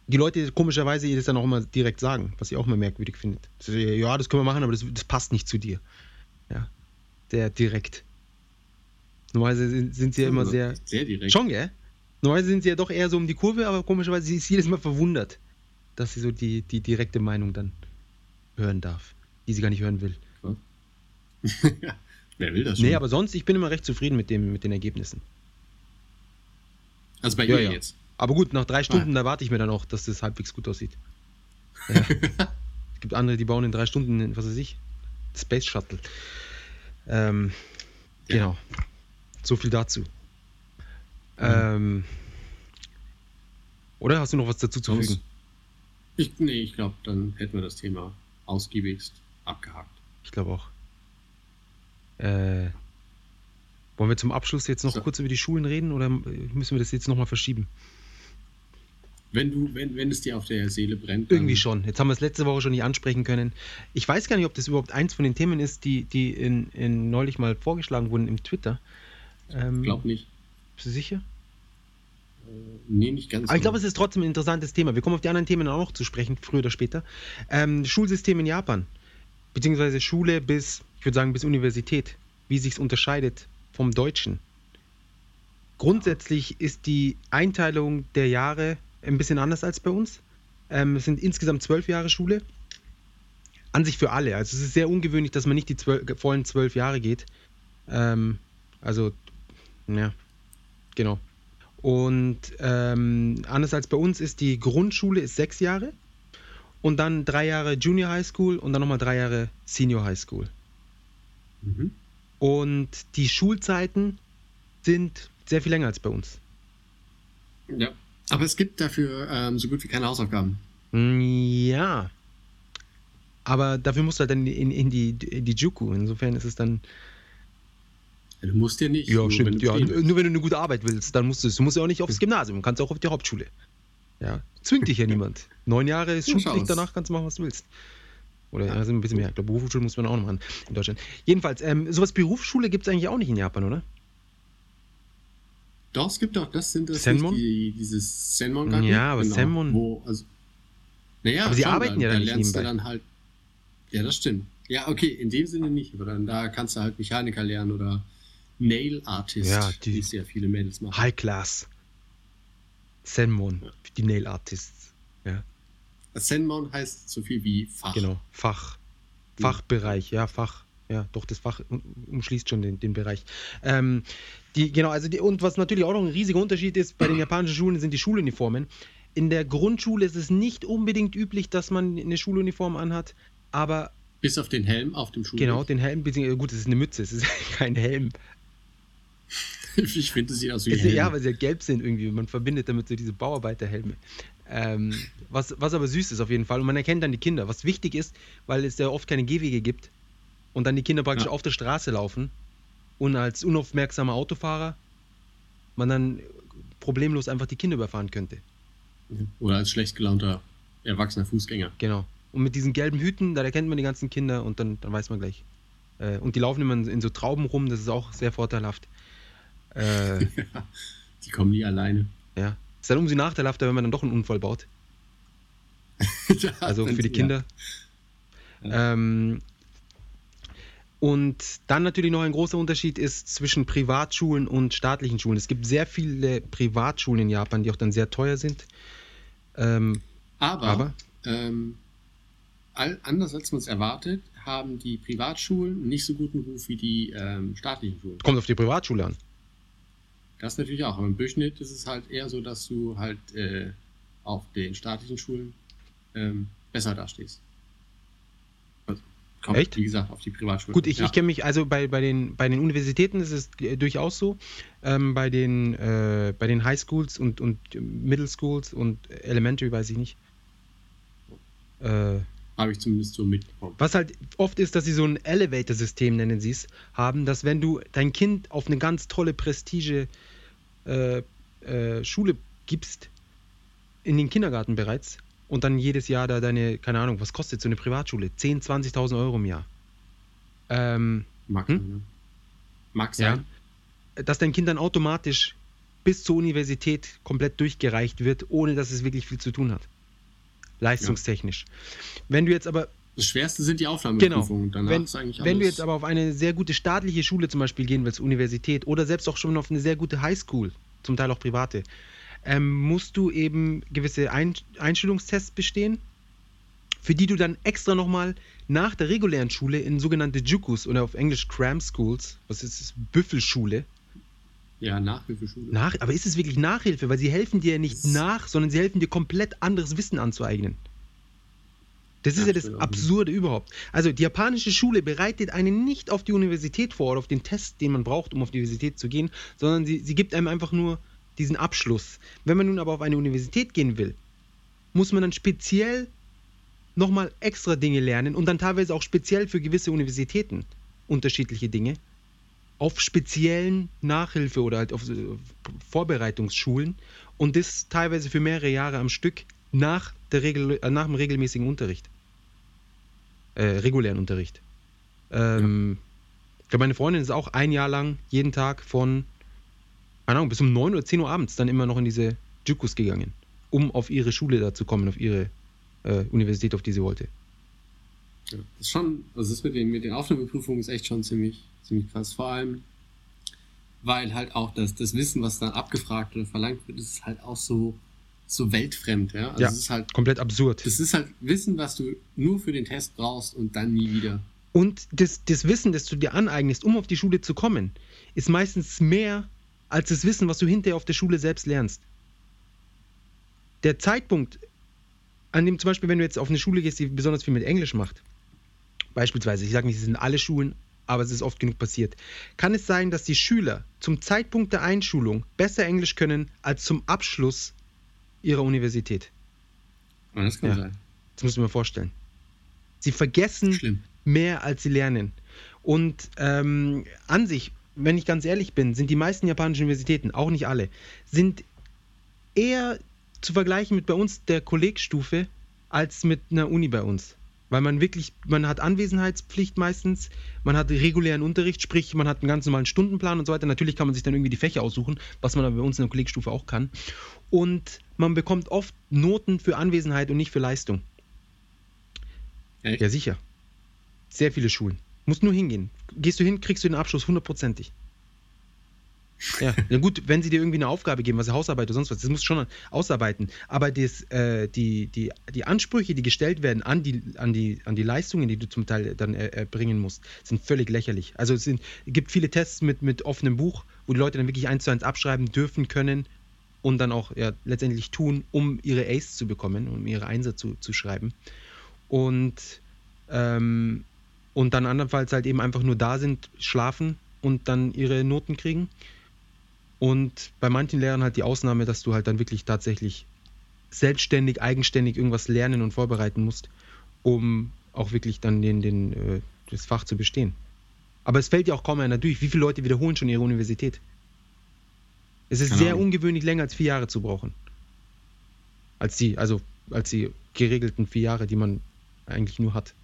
die Leute komischerweise ihr das dann auch immer direkt sagen, was ich auch immer merkwürdig finde. So, Ja, das können wir machen, aber das, das passt nicht zu dir. Ja. Sehr direkt. Normalerweise sind, sind sie ja immer sehr. Sehr direkt. Schon, gell? Normalerweise sind sie ja doch eher so um die Kurve, aber komischerweise sie ist jedes Mal verwundert, dass sie so die, die direkte Meinung dann hören darf, die sie gar nicht hören will. ja. Wer will das schon? Nee, aber sonst, ich bin immer recht zufrieden mit, dem, mit den Ergebnissen. also bei Ja, ihr ja. jetzt. Aber gut, nach Ah. drei Stunden, da warte ich mir dann auch, dass das halbwegs gut aussieht. Ja. es gibt andere, die bauen in drei Stunden, was weiß ich, Space Shuttle. Ähm. Genau. So viel dazu. Ähm, oder hast du noch was dazu zu fügen? Ich, nee, ich glaube, dann hätten wir das Thema ausgiebigst abgehakt. Ich glaube auch. Äh, wollen wir zum Abschluss jetzt noch So. kurz über die Schulen reden oder müssen wir das jetzt nochmal verschieben? Wenn du, wenn, wenn es dir auf der Seele brennt, Irgendwie schon. Jetzt haben wir es letzte Woche schon nicht ansprechen können. Ich weiß gar nicht, ob das überhaupt eins von den Themen ist, die, die in, in neulich mal vorgeschlagen wurden im Twitter. Ähm, glaub nicht. Bist du sicher? Nee, nicht ganz. Aber ich glaube, es ist trotzdem ein interessantes Thema. Wir kommen auf die anderen Themen auch noch zu sprechen, früher oder später. Ähm, Schulsystem in Japan. Beziehungsweise Schule bis, ich würde sagen, bis Universität. Wie sich es unterscheidet vom Deutschen. Grundsätzlich ist die Einteilung der Jahre ein bisschen anders als bei uns. Ähm, es sind insgesamt zwölf Jahre Schule. An sich für alle. Also es ist sehr ungewöhnlich, dass man nicht die zwölf, vollen zwölf Jahre geht. Ähm, also, ja, genau. Und ähm, anders als bei uns ist die Grundschule ist sechs Jahre und dann drei Jahre Junior High School und dann nochmal drei Jahre Senior High School. Mhm. Und die Schulzeiten sind sehr viel länger als bei uns. Ja. Aber es gibt dafür ähm, so gut wie keine Hausaufgaben. Mm, Ja. Aber dafür musst du halt dann in, in, die, in die Juku. Insofern ist es dann. Du musst ja nicht. Ja, nur wenn stimmt. du Ja, nur wenn du eine gute Arbeit willst, dann musst du es. Du musst ja auch nicht aufs Gymnasium, du kannst auch auf die Hauptschule. Ja. Zwingt dich ja niemand. Neun Jahre ist Schulpflicht, danach kannst du machen, was du willst. Oder Ja. sind ein bisschen mehr. Ich glaube, Berufsschule muss man auch noch machen in Deutschland. Jedenfalls, ähm, sowas Berufsschule gibt es eigentlich auch nicht in Japan, oder? Doch, es gibt auch, das sind das Senmon? die, dieses Senmon Ja, aber Senmon- Wo, also, naja, Aber sie schon, arbeiten da, ja da dann nicht lernst du dann halt. Ja, das stimmt. Ja, okay, in dem Sinne nicht. Aber dann da kannst du halt Mechaniker lernen oder Nail Artist, Ja, die- wie es ja viele Mädels machen. High Class. Senmon, Ja. die Nail Artists. Ja, Senmon heißt so viel wie Fach. genau. Fach. Fachbereich, ja, Fach. Ja, doch, das Fach um- umschließt schon den, den Bereich. Ähm, die, genau, also die, und was natürlich auch noch ein riesiger Unterschied ist, bei den japanischen Schulen sind die Schuluniformen. In der Grundschule ist es nicht unbedingt üblich, dass man eine Schuluniform anhat, aber Bis auf den Helm auf dem Schuh. genau, den Helm, beziehungsweise, gut, es ist eine Mütze, es ist kein Helm. Ich finde, es sieht aus wie Es, Helm. ja, weil sie ja gelb sind irgendwie. Man verbindet damit so diese Bauarbeiterhelme. Ähm, was, was aber süß ist auf jeden Fall. Und man erkennt dann die Kinder. Was wichtig ist, weil es ja oft keine Gehwege gibt und dann die Kinder praktisch Ja. auf der Straße laufen und als unaufmerksamer Autofahrer man dann problemlos einfach die Kinder überfahren könnte. Oder als schlecht gelaunter erwachsener Fußgänger. Genau. Und mit diesen gelben Hüten, da erkennt man die ganzen Kinder und dann, dann weiß man gleich. Äh, und die laufen immer in so Trauben rum, das ist auch sehr vorteilhaft. Äh, Die kommen nie alleine. ja. Ist dann umso nachteilhafter, wenn man dann doch einen Unfall baut. Also für die Kinder. Ja. Ähm, Und dann natürlich noch ein großer Unterschied ist zwischen Privatschulen und staatlichen Schulen. Es gibt sehr viele Privatschulen in Japan, die auch dann sehr teuer sind. Ähm, Aber, aber Ähm, all, anders als man es erwartet, haben die Privatschulen nicht so guten Ruf wie die ähm, staatlichen Schulen. kommt auf die Privatschule an. Das natürlich auch, aber im Durchschnitt ist es halt eher so, dass du halt äh, auf den staatlichen Schulen ähm, besser dastehst. Also, kommt, Echt? wie gesagt, auf die Privatschulen. Gut, ich, ja. ich kenne mich, also bei, bei, den, bei den Universitäten ist es äh, durchaus so. Ähm, bei, den, äh, bei den High Schools und, und Middle Schools und Elementary weiß ich nicht. Äh, Habe ich zumindest so mitbekommen. Was halt oft ist, dass sie so ein Elevator-System, nennen sie es, haben, dass wenn du dein Kind auf eine ganz tolle Prestige äh, äh, Schule gibst, in den Kindergarten bereits, und dann jedes Jahr da deine, keine Ahnung, was kostet so eine Privatschule? 10.000, 20.000 Euro im Jahr. Ähm, Mag Hm? sein? Mag ja, sein. dass dein Kind dann automatisch bis zur Universität komplett durchgereicht wird, ohne dass es wirklich viel zu tun hat. Leistungstechnisch. Wenn du jetzt aber Das Schwerste sind die Genau. Aufnahmeprüfungen. Danach Wenn, wenn du jetzt aber auf eine sehr gute staatliche Schule zum Beispiel gehen willst, Universität oder selbst auch schon auf eine sehr gute Highschool, zum Teil auch private, ähm, musst du eben gewisse Ein Einstellungstests bestehen, für die du dann extra nochmal nach der regulären Schule in sogenannte Jukus oder auf Englisch Cram Schools, was ist das? Büffelschule, Ja, Nachhilfeschule. nach, aber ist es wirklich Nachhilfe? Weil sie helfen dir ja nicht nach, sondern sie helfen dir komplett anderes Wissen anzueignen. Das ist Ja, ja das. Absurde überhaupt. Also die japanische Schule bereitet einen nicht auf die Universität vor oder auf den Test, den man braucht, um auf die Universität zu gehen, sondern sie, sie gibt einem einfach nur diesen Abschluss. Wenn man nun aber auf eine Universität gehen will, muss man dann speziell nochmal extra Dinge lernen und dann teilweise auch speziell für gewisse Universitäten unterschiedliche Dinge auf speziellen Nachhilfe oder halt auf äh, Vorbereitungsschulen und das teilweise für mehrere Jahre am Stück nach, der Regel, äh, nach dem regelmäßigen Unterricht. Äh, regulären Unterricht. Ähm, Ich glaube, meine Freundin ist auch ein Jahr lang jeden Tag von, keine Ahnung, bis um 9 oder 10 Uhr abends dann immer noch in diese Jukus gegangen, um auf ihre Schule da zu kommen, auf ihre äh, Universität, auf die sie wollte. Ja, das ist schon, also das mit den, mit den Aufnahmeprüfungen ist echt schon ziemlich, ziemlich krass. Vor allem, weil halt auch das, das Wissen, was dann abgefragt oder verlangt wird, ist halt auch so, so weltfremd, ja. Also Ja. es ist halt, Komplett absurd. das ist halt Wissen, was du nur für den Test brauchst und dann nie wieder. Und das, das Wissen, das du dir aneignest, um auf die Schule zu kommen, ist meistens mehr als das Wissen, was du hinterher auf der Schule selbst lernst. Der Zeitpunkt, an dem zum Beispiel, wenn du jetzt auf eine Schule gehst, die besonders viel mit Englisch macht, beispielsweise, ich sage nicht, es sind alle Schulen, aber es ist oft genug passiert, kann es sein, dass die Schüler zum Zeitpunkt der Einschulung besser Englisch können als zum Abschluss ihrer Universität. Das kann Ja. sein. Das musst du mir vorstellen. Sie vergessen Schlimm. mehr als sie lernen. Und ähm, an sich, wenn ich ganz ehrlich bin, sind die meisten japanischen Universitäten, auch nicht alle, sind eher zu vergleichen mit bei uns der Kollegstufe als mit einer Uni bei uns. Weil man wirklich, man hat Anwesenheitspflicht meistens, man hat regulären Unterricht, sprich, man hat einen ganz normalen Stundenplan und so weiter. Natürlich kann man sich dann irgendwie die Fächer aussuchen, was man aber bei uns in der Kollegstufe auch kann. Und man bekommt oft Noten für Anwesenheit und nicht für Leistung. Echt? Ja, sicher. Sehr viele Schulen. Musst nur hingehen. Gehst du hin, kriegst du den Abschluss hundertprozentig. Ja, na gut, wenn sie dir irgendwie eine Aufgabe geben, was Hausarbeit oder sonst was, das musst du schon ausarbeiten. Aber das, äh, die, die, die Ansprüche, die gestellt werden an die, an, die, an die Leistungen, die du zum Teil dann äh, erbringen musst, sind völlig lächerlich. Also es sind, gibt viele Tests mit, mit offenem Buch, wo die Leute dann wirklich eins zu eins abschreiben dürfen können und dann auch ja, letztendlich tun, um ihre Ace zu bekommen, um ihre Einser zu, zu schreiben. Und, ähm, und dann andernfalls halt eben einfach nur da sind, schlafen und dann ihre Noten kriegen. Und bei manchen Lehrern halt die Ausnahme, dass du halt dann wirklich tatsächlich selbstständig, eigenständig irgendwas lernen und vorbereiten musst, um auch wirklich dann den, den, äh, das Fach zu bestehen. Aber es fällt ja auch kaum einer durch. Wie viele Leute wiederholen schon ihre Universität? Es ist Keine sehr ungewöhnlich, länger als vier Jahre zu brauchen. Als die, also als die geregelten vier Jahre, die man eigentlich nur hat.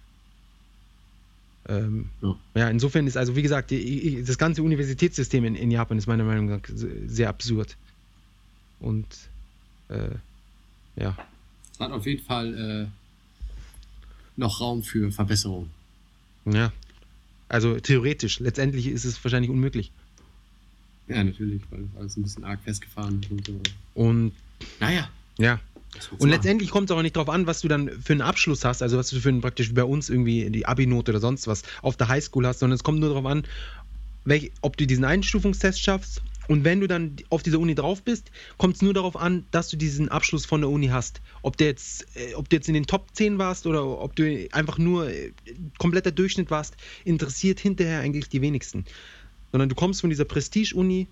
Ähm, Ja. ja, insofern ist also, wie gesagt, die, das ganze Universitätssystem in, in Japan ist meiner Meinung nach sehr absurd. Und äh, ja, Es hat auf jeden Fall äh, noch Raum für Verbesserung. ja. Also theoretisch. Letztendlich ist es wahrscheinlich unmöglich. Ja, natürlich, weil alles ein bisschen arg festgefahren ist und so. Und Naja. ja. Und letztendlich kommt es auch nicht darauf an, was du dann für einen Abschluss hast, also was du für einen praktisch wie bei uns irgendwie die Abi-Note oder sonst was auf der Highschool hast, sondern es kommt nur darauf an, welch, ob du diesen Einstufungstest schaffst. Und wenn du dann auf dieser Uni drauf bist, kommt es nur darauf an, dass du diesen Abschluss von der Uni hast. Ob du jetzt, äh, ob du jetzt in den Top 10 warst oder ob du einfach nur äh, kompletter Durchschnitt warst, interessiert hinterher eigentlich die wenigsten. Sondern du kommst von dieser Prestige-Uni,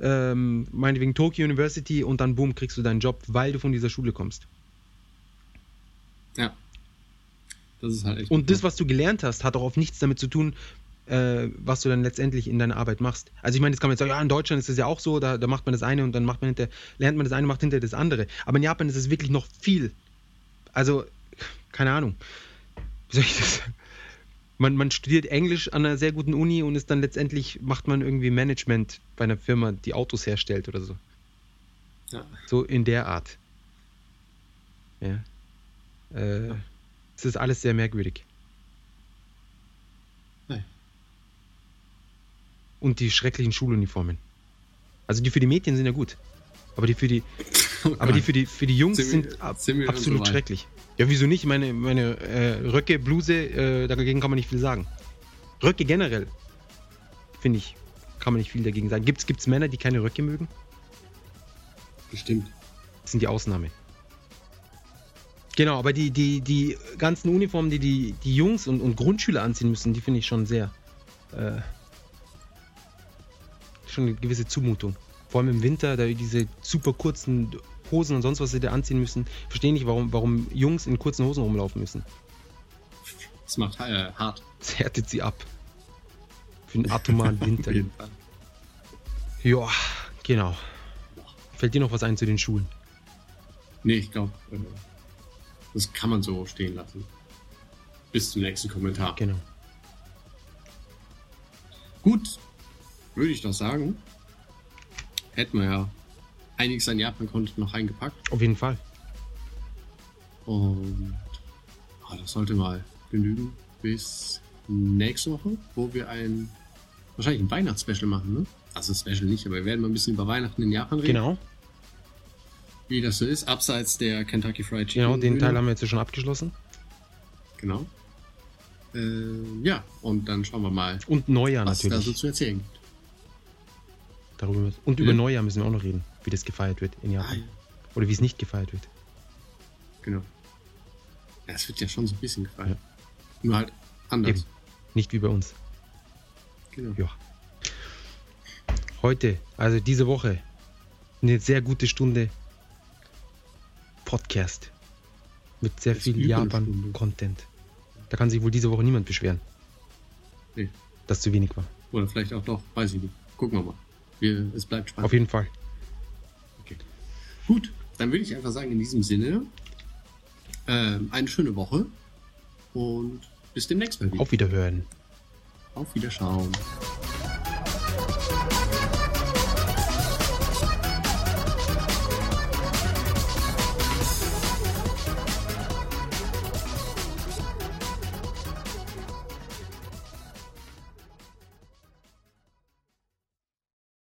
ähm, meinetwegen Tokyo University, und dann boom, kriegst du deinen Job, weil du von dieser Schule kommst. Ja. Das ist halt echt. Und das, was du gelernt hast, hat auch oft nichts damit zu tun, äh, was du dann letztendlich in deiner Arbeit machst. Also ich meine, das kann man jetzt sagen, ja, in Deutschland ist das ja auch so, da, da macht man das eine und dann macht man hinter, lernt man das eine, macht hinter das andere. Aber in Japan ist es wirklich noch viel. Also, keine Ahnung. Wie soll ich das sagen? Man, man studiert Englisch an einer sehr guten Uni und ist dann letztendlich, macht man irgendwie Management bei einer Firma, die Autos herstellt oder so. Ja. So in der Art. Ja. Äh, Es ist alles sehr merkwürdig. Nein. Und die schrecklichen Schuluniformen. Also die für die Mädchen sind ja gut. Aber die für die, aber die für die, für die Jungs Sind ab, absolut so schrecklich. Ja, wieso nicht? Meine, meine äh, Röcke, Bluse, äh, dagegen kann man nicht viel sagen. Röcke generell, finde ich, kann man nicht viel dagegen sagen. Gibt es Männer, die keine Röcke mögen? Bestimmt. Das sind die Ausnahme. Genau, aber die, die, die ganzen Uniformen, die die, die Jungs und, und Grundschüler anziehen müssen, die finde ich schon sehr. Äh, schon eine gewisse Zumutung. Vor allem im Winter, da diese super kurzen Hosen und sonst was sie da anziehen müssen. Verstehe nicht, warum, warum Jungs in kurzen Hosen rumlaufen müssen. Das macht äh, hart. Das härtet sie ab. Für den atomaren Winter. Ja, genau. Fällt dir noch was ein zu den Schulen? Nee, ich glaube, äh, das kann man so stehen lassen. Bis zum nächsten Kommentar. Genau. Gut, würde ich doch sagen. Hätten wir ja einiges an Japan-Content noch reingepackt. Auf jeden Fall. Und ah, das sollte mal genügen bis nächste Woche, wo wir ein wahrscheinlich ein Weihnachtsspecial machen, ne? Also Special nicht, aber wir werden mal ein bisschen über Weihnachten in Japan reden. Genau. Wie das so ist, abseits der Kentucky Fried Chicken. Genau, den. Teil haben wir jetzt schon abgeschlossen. Genau. Äh, ja, und dann schauen wir mal, Und Neujahr was da natürlich. so zu erzählen gibt. Darüber und über Ja. Neujahr müssen wir auch noch reden, wie das gefeiert wird in Ah, Japan. ja, Oder wie es nicht gefeiert wird. genau. Ja, es wird ja schon so ein bisschen gefallen. Nur halt anders. Eben. Nicht wie bei uns. Genau. Ja. Heute, also diese Woche, eine sehr gute Stunde Podcast. Mit sehr Das viel Japan-Content. Da kann sich wohl diese Woche niemand beschweren, Nee. dass zu wenig war. Oder vielleicht auch doch, weiß ich nicht. Gucken wir mal. Wir, es bleibt spannend. Auf jeden Fall. Gut, dann würde ich einfach sagen, in diesem Sinne, ähm, eine schöne Woche und bis demnächst mal wieder. Auf Wiederhören. Auf Wiederschauen.